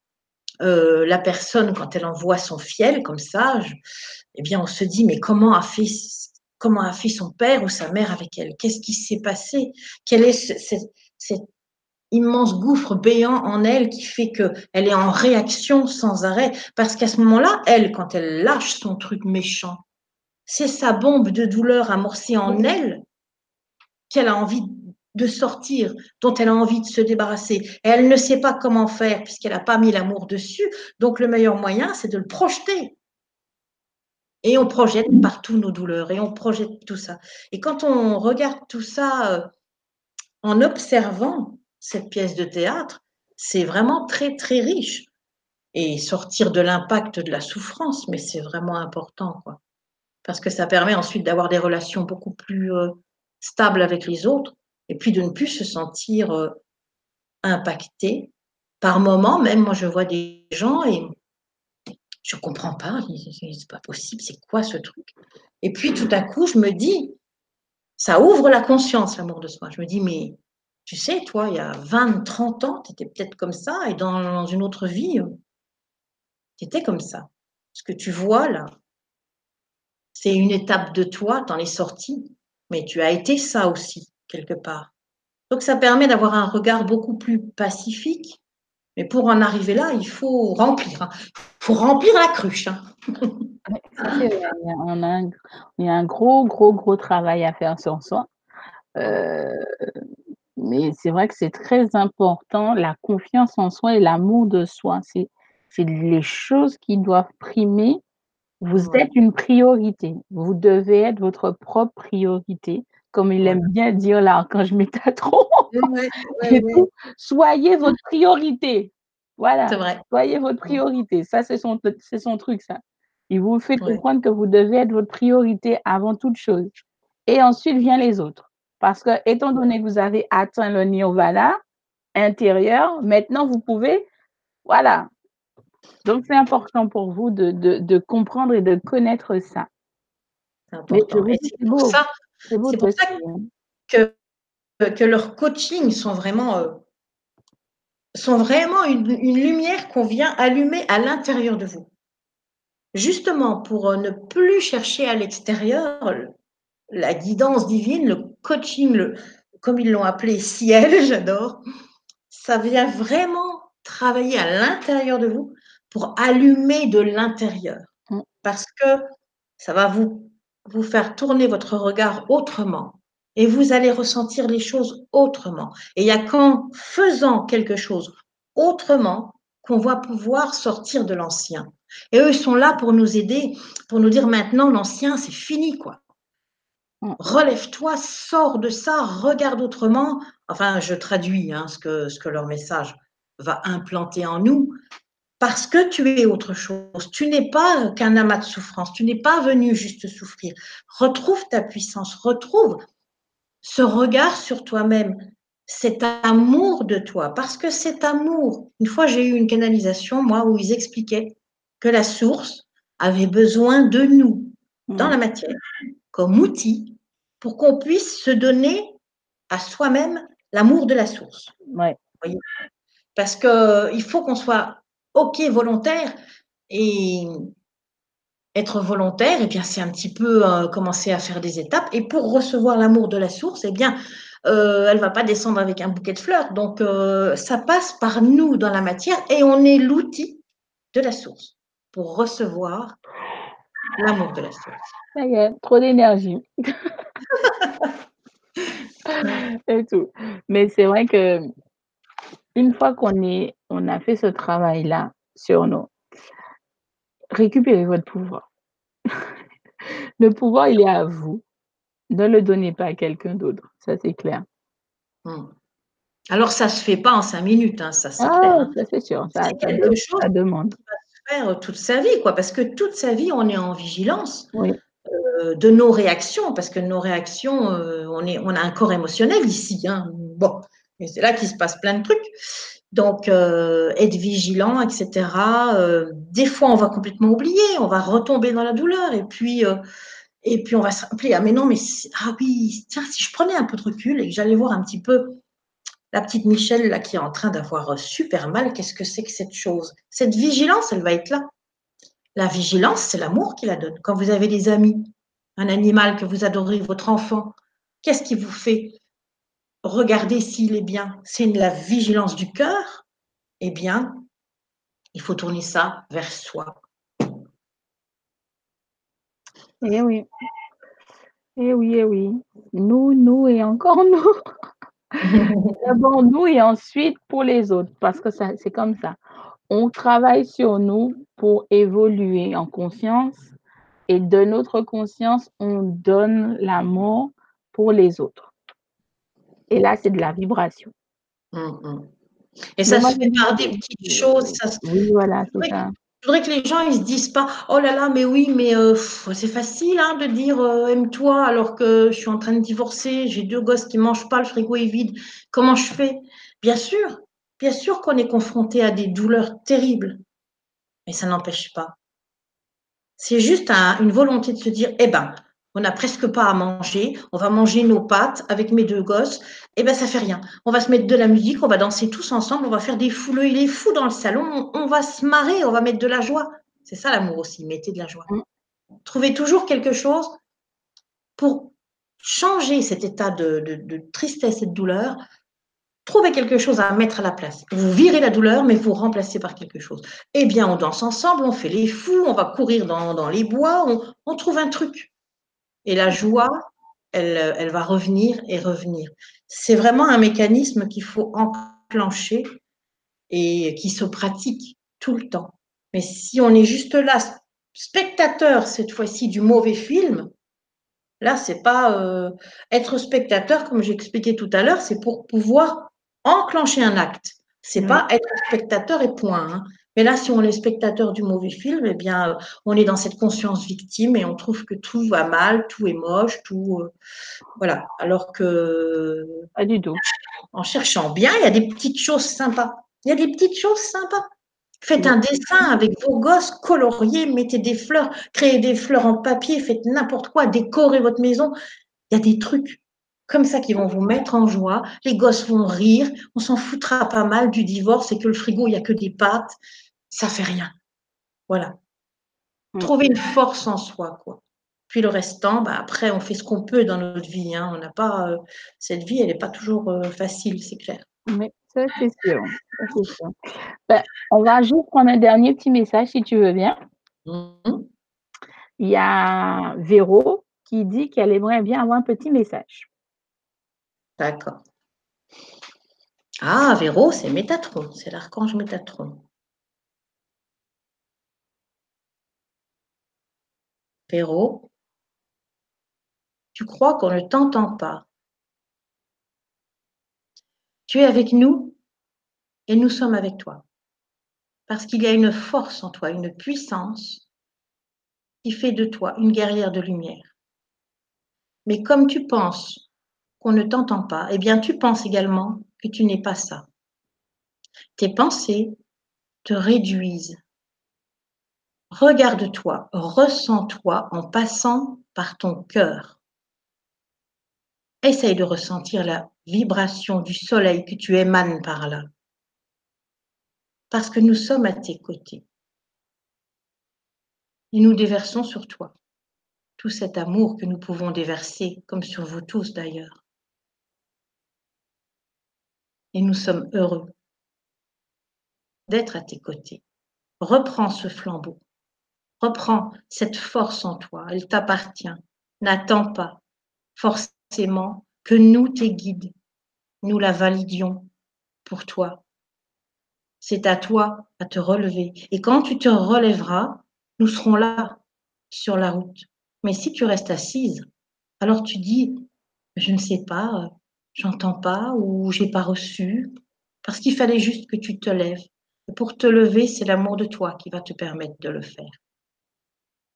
euh, la personne quand elle envoie son fiel comme ça. Je, eh bien, on se dit mais comment a fait comment a fait son père ou sa mère avec elle, qu'est-ce qui s'est passé, quel est ce, ce, cet immense gouffre béant en elle qui fait qu'elle est en réaction sans arrêt, parce qu'à ce moment-là, elle, quand elle lâche son truc méchant, c'est sa bombe de douleur amorcée en elle qu'elle a envie de sortir, dont elle a envie de se débarrasser. Et elle ne sait pas comment faire puisqu'elle n'a pas mis l'amour dessus. Donc le meilleur moyen, c'est de le projeter et on projette partout nos douleurs et on projette tout ça. Et quand on regarde tout ça euh, en observant cette pièce de théâtre, c'est vraiment très, très riche. Et sortir de l'impact de la souffrance, mais c'est vraiment important, quoi. Parce que ça permet ensuite d'avoir des relations beaucoup plus euh, stables avec les autres et puis de ne plus se sentir euh, impacté. Par moment, même moi, je vois des gens et je comprends pas, c'est pas possible, c'est quoi ce truc? Et puis tout à coup, je me dis, ça ouvre la conscience, l'amour de soi. Je me dis, mais tu sais, toi, il y a 20, 30 ans, tu étais peut-être comme ça, et dans, une autre vie, tu étais comme ça. Ce que tu vois là, c'est une étape de toi, tu en es sorti, mais tu as été ça aussi, quelque part. Donc ça permet d'avoir un regard beaucoup plus pacifique, mais pour en arriver là, il faut remplir. Hein. Il faut remplir la cruche. Hein. Il, y a un, gros, gros, gros travail à faire sur soi. Euh, mais c'est vrai que c'est très important, la confiance en soi et l'amour de soi. C'est les choses qui doivent primer. Vous êtes une priorité. Vous devez être votre propre priorité. Comme il aime bien dire là, quand je m'étais trop. Soyez votre priorité. Voilà. Vrai. Soyez votre priorité. Ça, c'est son, son truc, ça. Il vous fait comprendre que vous devez être votre priorité avant toute chose. Et ensuite vient les autres. Parce que, étant donné que vous avez atteint le nirvana intérieur, maintenant vous pouvez, voilà. Donc, c'est important pour vous de, de, de, comprendre et de connaître ça. C'est pour ça, pour ça que, que leurs coachings sont vraiment, euh, sont vraiment une, une lumière qu'on vient allumer à l'intérieur de vous. Justement, pour euh, ne plus chercher à l'extérieur la guidance divine, le coaching, le, comme ils l'ont appelé ciel, j'adore, ça vient vraiment travailler à l'intérieur de vous pour allumer de l'intérieur. Mm. Parce que ça va vous, vous faire tourner votre regard autrement et vous allez ressentir les choses autrement. Et il n'y a qu'en faisant quelque chose autrement qu'on va pouvoir sortir de l'ancien. Et eux, ils sont là pour nous aider, pour nous dire maintenant, l'ancien, c'est fini, quoi. Relève-toi, sors de ça, regarde autrement. Enfin, je traduis hein, ce, que, ce que leur message va implanter en nous, parce que tu es autre chose. Tu n'es pas qu'un amas de souffrance, tu n'es pas venu juste souffrir. Retrouve ta puissance, retrouve ce regard sur toi-même, cet amour de toi, parce que cet amour, une fois j'ai eu une canalisation, moi, où ils expliquaient que la source avait besoin de nous dans la matière comme outil pour qu'on puisse se donner à soi-même l'amour de la source. Ouais. Parce qu'il faut qu'on soit OK volontaire et être volontaire, et eh bien c'est un petit peu euh, commencer à faire des étapes. Et pour recevoir l'amour de la source, eh bien, euh, elle va pas descendre avec un bouquet de fleurs. Donc, euh, ça passe par nous dans la matière et on est l'outil de la source pour recevoir l'amour de la source. Ça y est, trop d'énergie. et tout. Mais c'est vrai que une fois qu'on est, on a fait ce travail-là sur nous, récupérez votre pouvoir. le pouvoir, il est à vous. Ne le donnez pas à quelqu'un d'autre. Ça, c'est clair. Hmm. Alors, ça ne se fait pas en cinq minutes, hein, ça c'est ah, clair. Hein. Ça, c'est sûr. Ça, quelque chose ça demande. va se faire toute sa vie, quoi, parce que toute sa vie, on est en vigilance. Oui. Euh, de nos réactions, parce que nos réactions, euh, on, est, on a un corps émotionnel ici. Hein. Bon, et c'est là qu'il se passe plein de trucs. Donc, euh, être vigilant, etc. des fois, on va complètement oublier, on va retomber dans la douleur, et puis, et puis on va se rappeler, ah mais non, mais ah oui, tiens, si je prenais un peu de recul et que j'allais voir un petit peu la petite Michelle là qui est en train d'avoir super mal, qu'est-ce que c'est que cette chose? Cette vigilance, elle va être là. La vigilance, c'est l'amour qui la donne. Quand vous avez des amis, un animal que vous adorez, votre enfant, qu'est-ce qui vous fait regarder s'il est bien C'est la vigilance du cœur Eh bien, il faut tourner ça vers soi. Eh oui. Eh oui, eh oui. Nous, nous et encore nous. D'abord nous et ensuite pour les autres, parce que c'est comme ça on travaille sur nous pour évoluer en conscience et de notre conscience, on donne l'amour pour les autres. Et là, c'est de la vibration. Mmh, mmh. Et ça se fait par des petites choses. Oui, voilà, c'est ça. Je voudrais que les gens ils se disent pas oh là là mais oui mais euh, c'est facile hein, de dire euh, aime-toi alors que je suis en train de divorcer j'ai deux gosses qui mangent pas le frigo est vide comment je fais? Bien sûr bien sûr qu'on est confronté à des douleurs terribles mais ça n'empêche pas c'est juste une volonté de se dire eh ben on n'a presque pas à manger, on va manger nos pâtes avec mes deux gosses, et eh ben ça fait rien. On va se mettre de la musique, on va danser tous ensemble, on va faire des fous, il est fou dans le salon, on, va se marrer, on va mettre de la joie. C'est ça l'amour aussi, mettez de la joie. Mm. Trouvez toujours quelque chose pour changer cet état de, de tristesse et de douleur. Trouvez quelque chose à mettre à la place. Vous virez la douleur, mais vous remplacez par quelque chose. Eh bien, on danse ensemble, on fait les fous, on va courir dans, les bois, on trouve un truc. Et la joie, elle, elle va revenir et revenir. C'est vraiment un mécanisme qu'il faut enclencher et qui se pratique tout le temps. Mais si on est juste là, spectateur cette fois-ci du mauvais film, là, c'est pas euh, être spectateur, comme j'expliquais tout à l'heure, c'est pour pouvoir enclencher un acte. C'est n'est pas être spectateur et point. Hein. Mais là, si on est spectateur du mauvais film, eh bien, euh, on est dans cette conscience victime et on trouve que tout va mal, tout est moche, tout. Euh, voilà. Alors que. Pas du tout. En cherchant bien, il y a des petites choses sympas. Il y a des petites choses sympas. Faites un dessin avec vos gosses, coloriez, mettez des fleurs, créez des fleurs en papier, faites n'importe quoi, décorez votre maison. Il y a des trucs comme ça qui vont vous mettre en joie. Les gosses vont rire. On s'en foutra pas mal du divorce et que le frigo, il n'y a que des pâtes ça fait rien. Voilà. Mmh. Trouver une force en soi, quoi. Puis le restant, bah, après, on fait ce qu'on peut dans notre vie. Hein. On n'a pas euh, cette vie, elle n'est pas toujours euh, facile, c'est clair. Mais ça, c'est sûr. Ben, on va juste prendre un dernier petit message, si tu veux bien. Mmh. Il y a Véro qui dit qu'elle aimerait bien avoir un petit message. D'accord. Ah, Véro, c'est Métatron, c'est l'archange Métatron. Tu crois qu'on ne t'entend pas. Tu es avec nous et nous sommes avec toi. Parce qu'il y a une force en toi, une puissance qui fait de toi une guerrière de lumière. Mais comme tu penses qu'on ne t'entend pas, eh bien tu penses également que tu n'es pas ça. Tes pensées te réduisent Regarde-toi, ressens-toi en passant par ton cœur. Essaye de ressentir la vibration du soleil que tu émanes par là. Parce que nous sommes à tes côtés. Et nous déversons sur toi tout cet amour que nous pouvons déverser, comme sur vous tous d'ailleurs. Et nous sommes heureux d'être à tes côtés. Reprends ce flambeau. Reprends cette force en toi, elle t'appartient. N'attends pas forcément que nous, tes guides, nous la validions pour toi. C'est à toi à te relever. Et quand tu te relèveras, nous serons là sur la route. Mais si tu restes assise, alors tu dis, je ne sais pas, j'entends pas ou j'ai pas reçu, parce qu'il fallait juste que tu te lèves. Et pour te lever, c'est l'amour de toi qui va te permettre de le faire.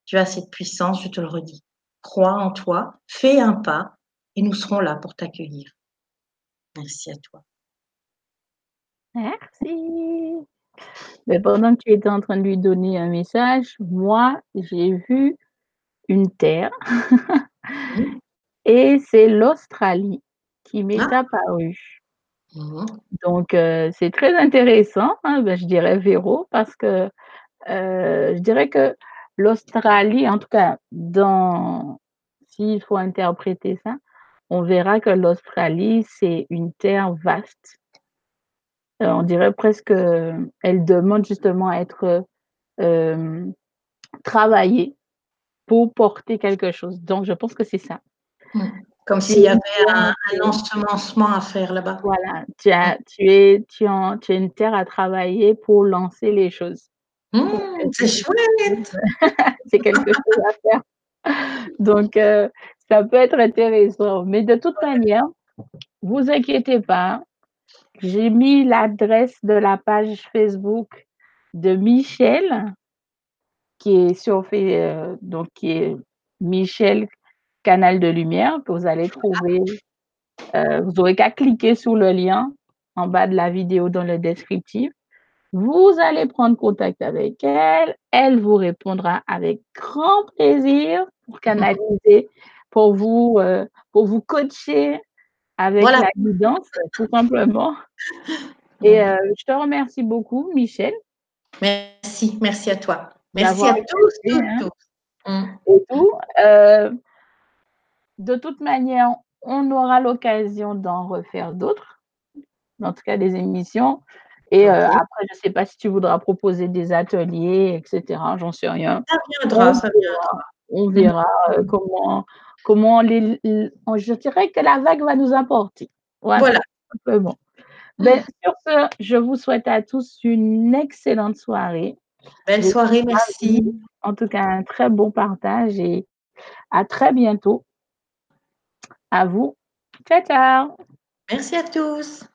Tu as cette puissance, je te le redis. Crois en toi, fais un pas et nous serons là pour t'accueillir. Merci à toi. Merci. Mais pendant que tu étais en train de lui donner un message, moi, j'ai vu une terre et c'est l'Australie qui m'est ah. apparue. Mmh. Donc, euh, c'est très intéressant, hein, ben, je dirais Véro, parce que euh, je dirais que L'Australie, en tout cas, dans, s'il faut interpréter ça, on verra que l'Australie, c'est une terre vaste. Euh, on dirait presque, elle demande justement à être euh, travaillée pour porter quelque chose. Donc, je pense que c'est ça. Mmh. Comme s'il y avait un, ensemencement à faire là-bas. Voilà, tu, as, tu, es, tu, tu as une terre à travailler pour lancer les choses. Mmh, c'est chouette! c'est quelque chose à faire. Donc, euh, ça peut être intéressant. Mais de toute manière, vous inquiétez pas, j'ai mis l'adresse de la page Facebook de Michel qui est sur donc qui est Michel Canal de Lumière que vous allez trouver, heu, vous aurez qu'à cliquer sur le lien en bas de la vidéo dans le descriptif. Vous allez prendre contact avec elle, elle vous répondra avec grand plaisir pour canaliser, pour vous, heu, pour vous coacher avec Voilà. la guidance, tout simplement. Et heu, je te remercie beaucoup Michel. Merci, merci à toi. Merci à tous, toutes, hein. tous. Mmh. Et tout, heu de toute manière, on aura l'occasion d'en refaire d'autres, en tout cas des émissions et OK. après je sais pas si tu voudras proposer des ateliers et cetera, j'en sais rien. Ça On viendra, ça viendra. on verra, heu, comment comment les l je dirais que la vague va nous emporter. Voilà, Voilà. simplement. Beh, sur ce, je vous souhaite à tous une excellente soirée. Belle soirée, merci. en tout cas un très bon partage et à très bientôt. À vous. Ciao, ciao. Merci à tous.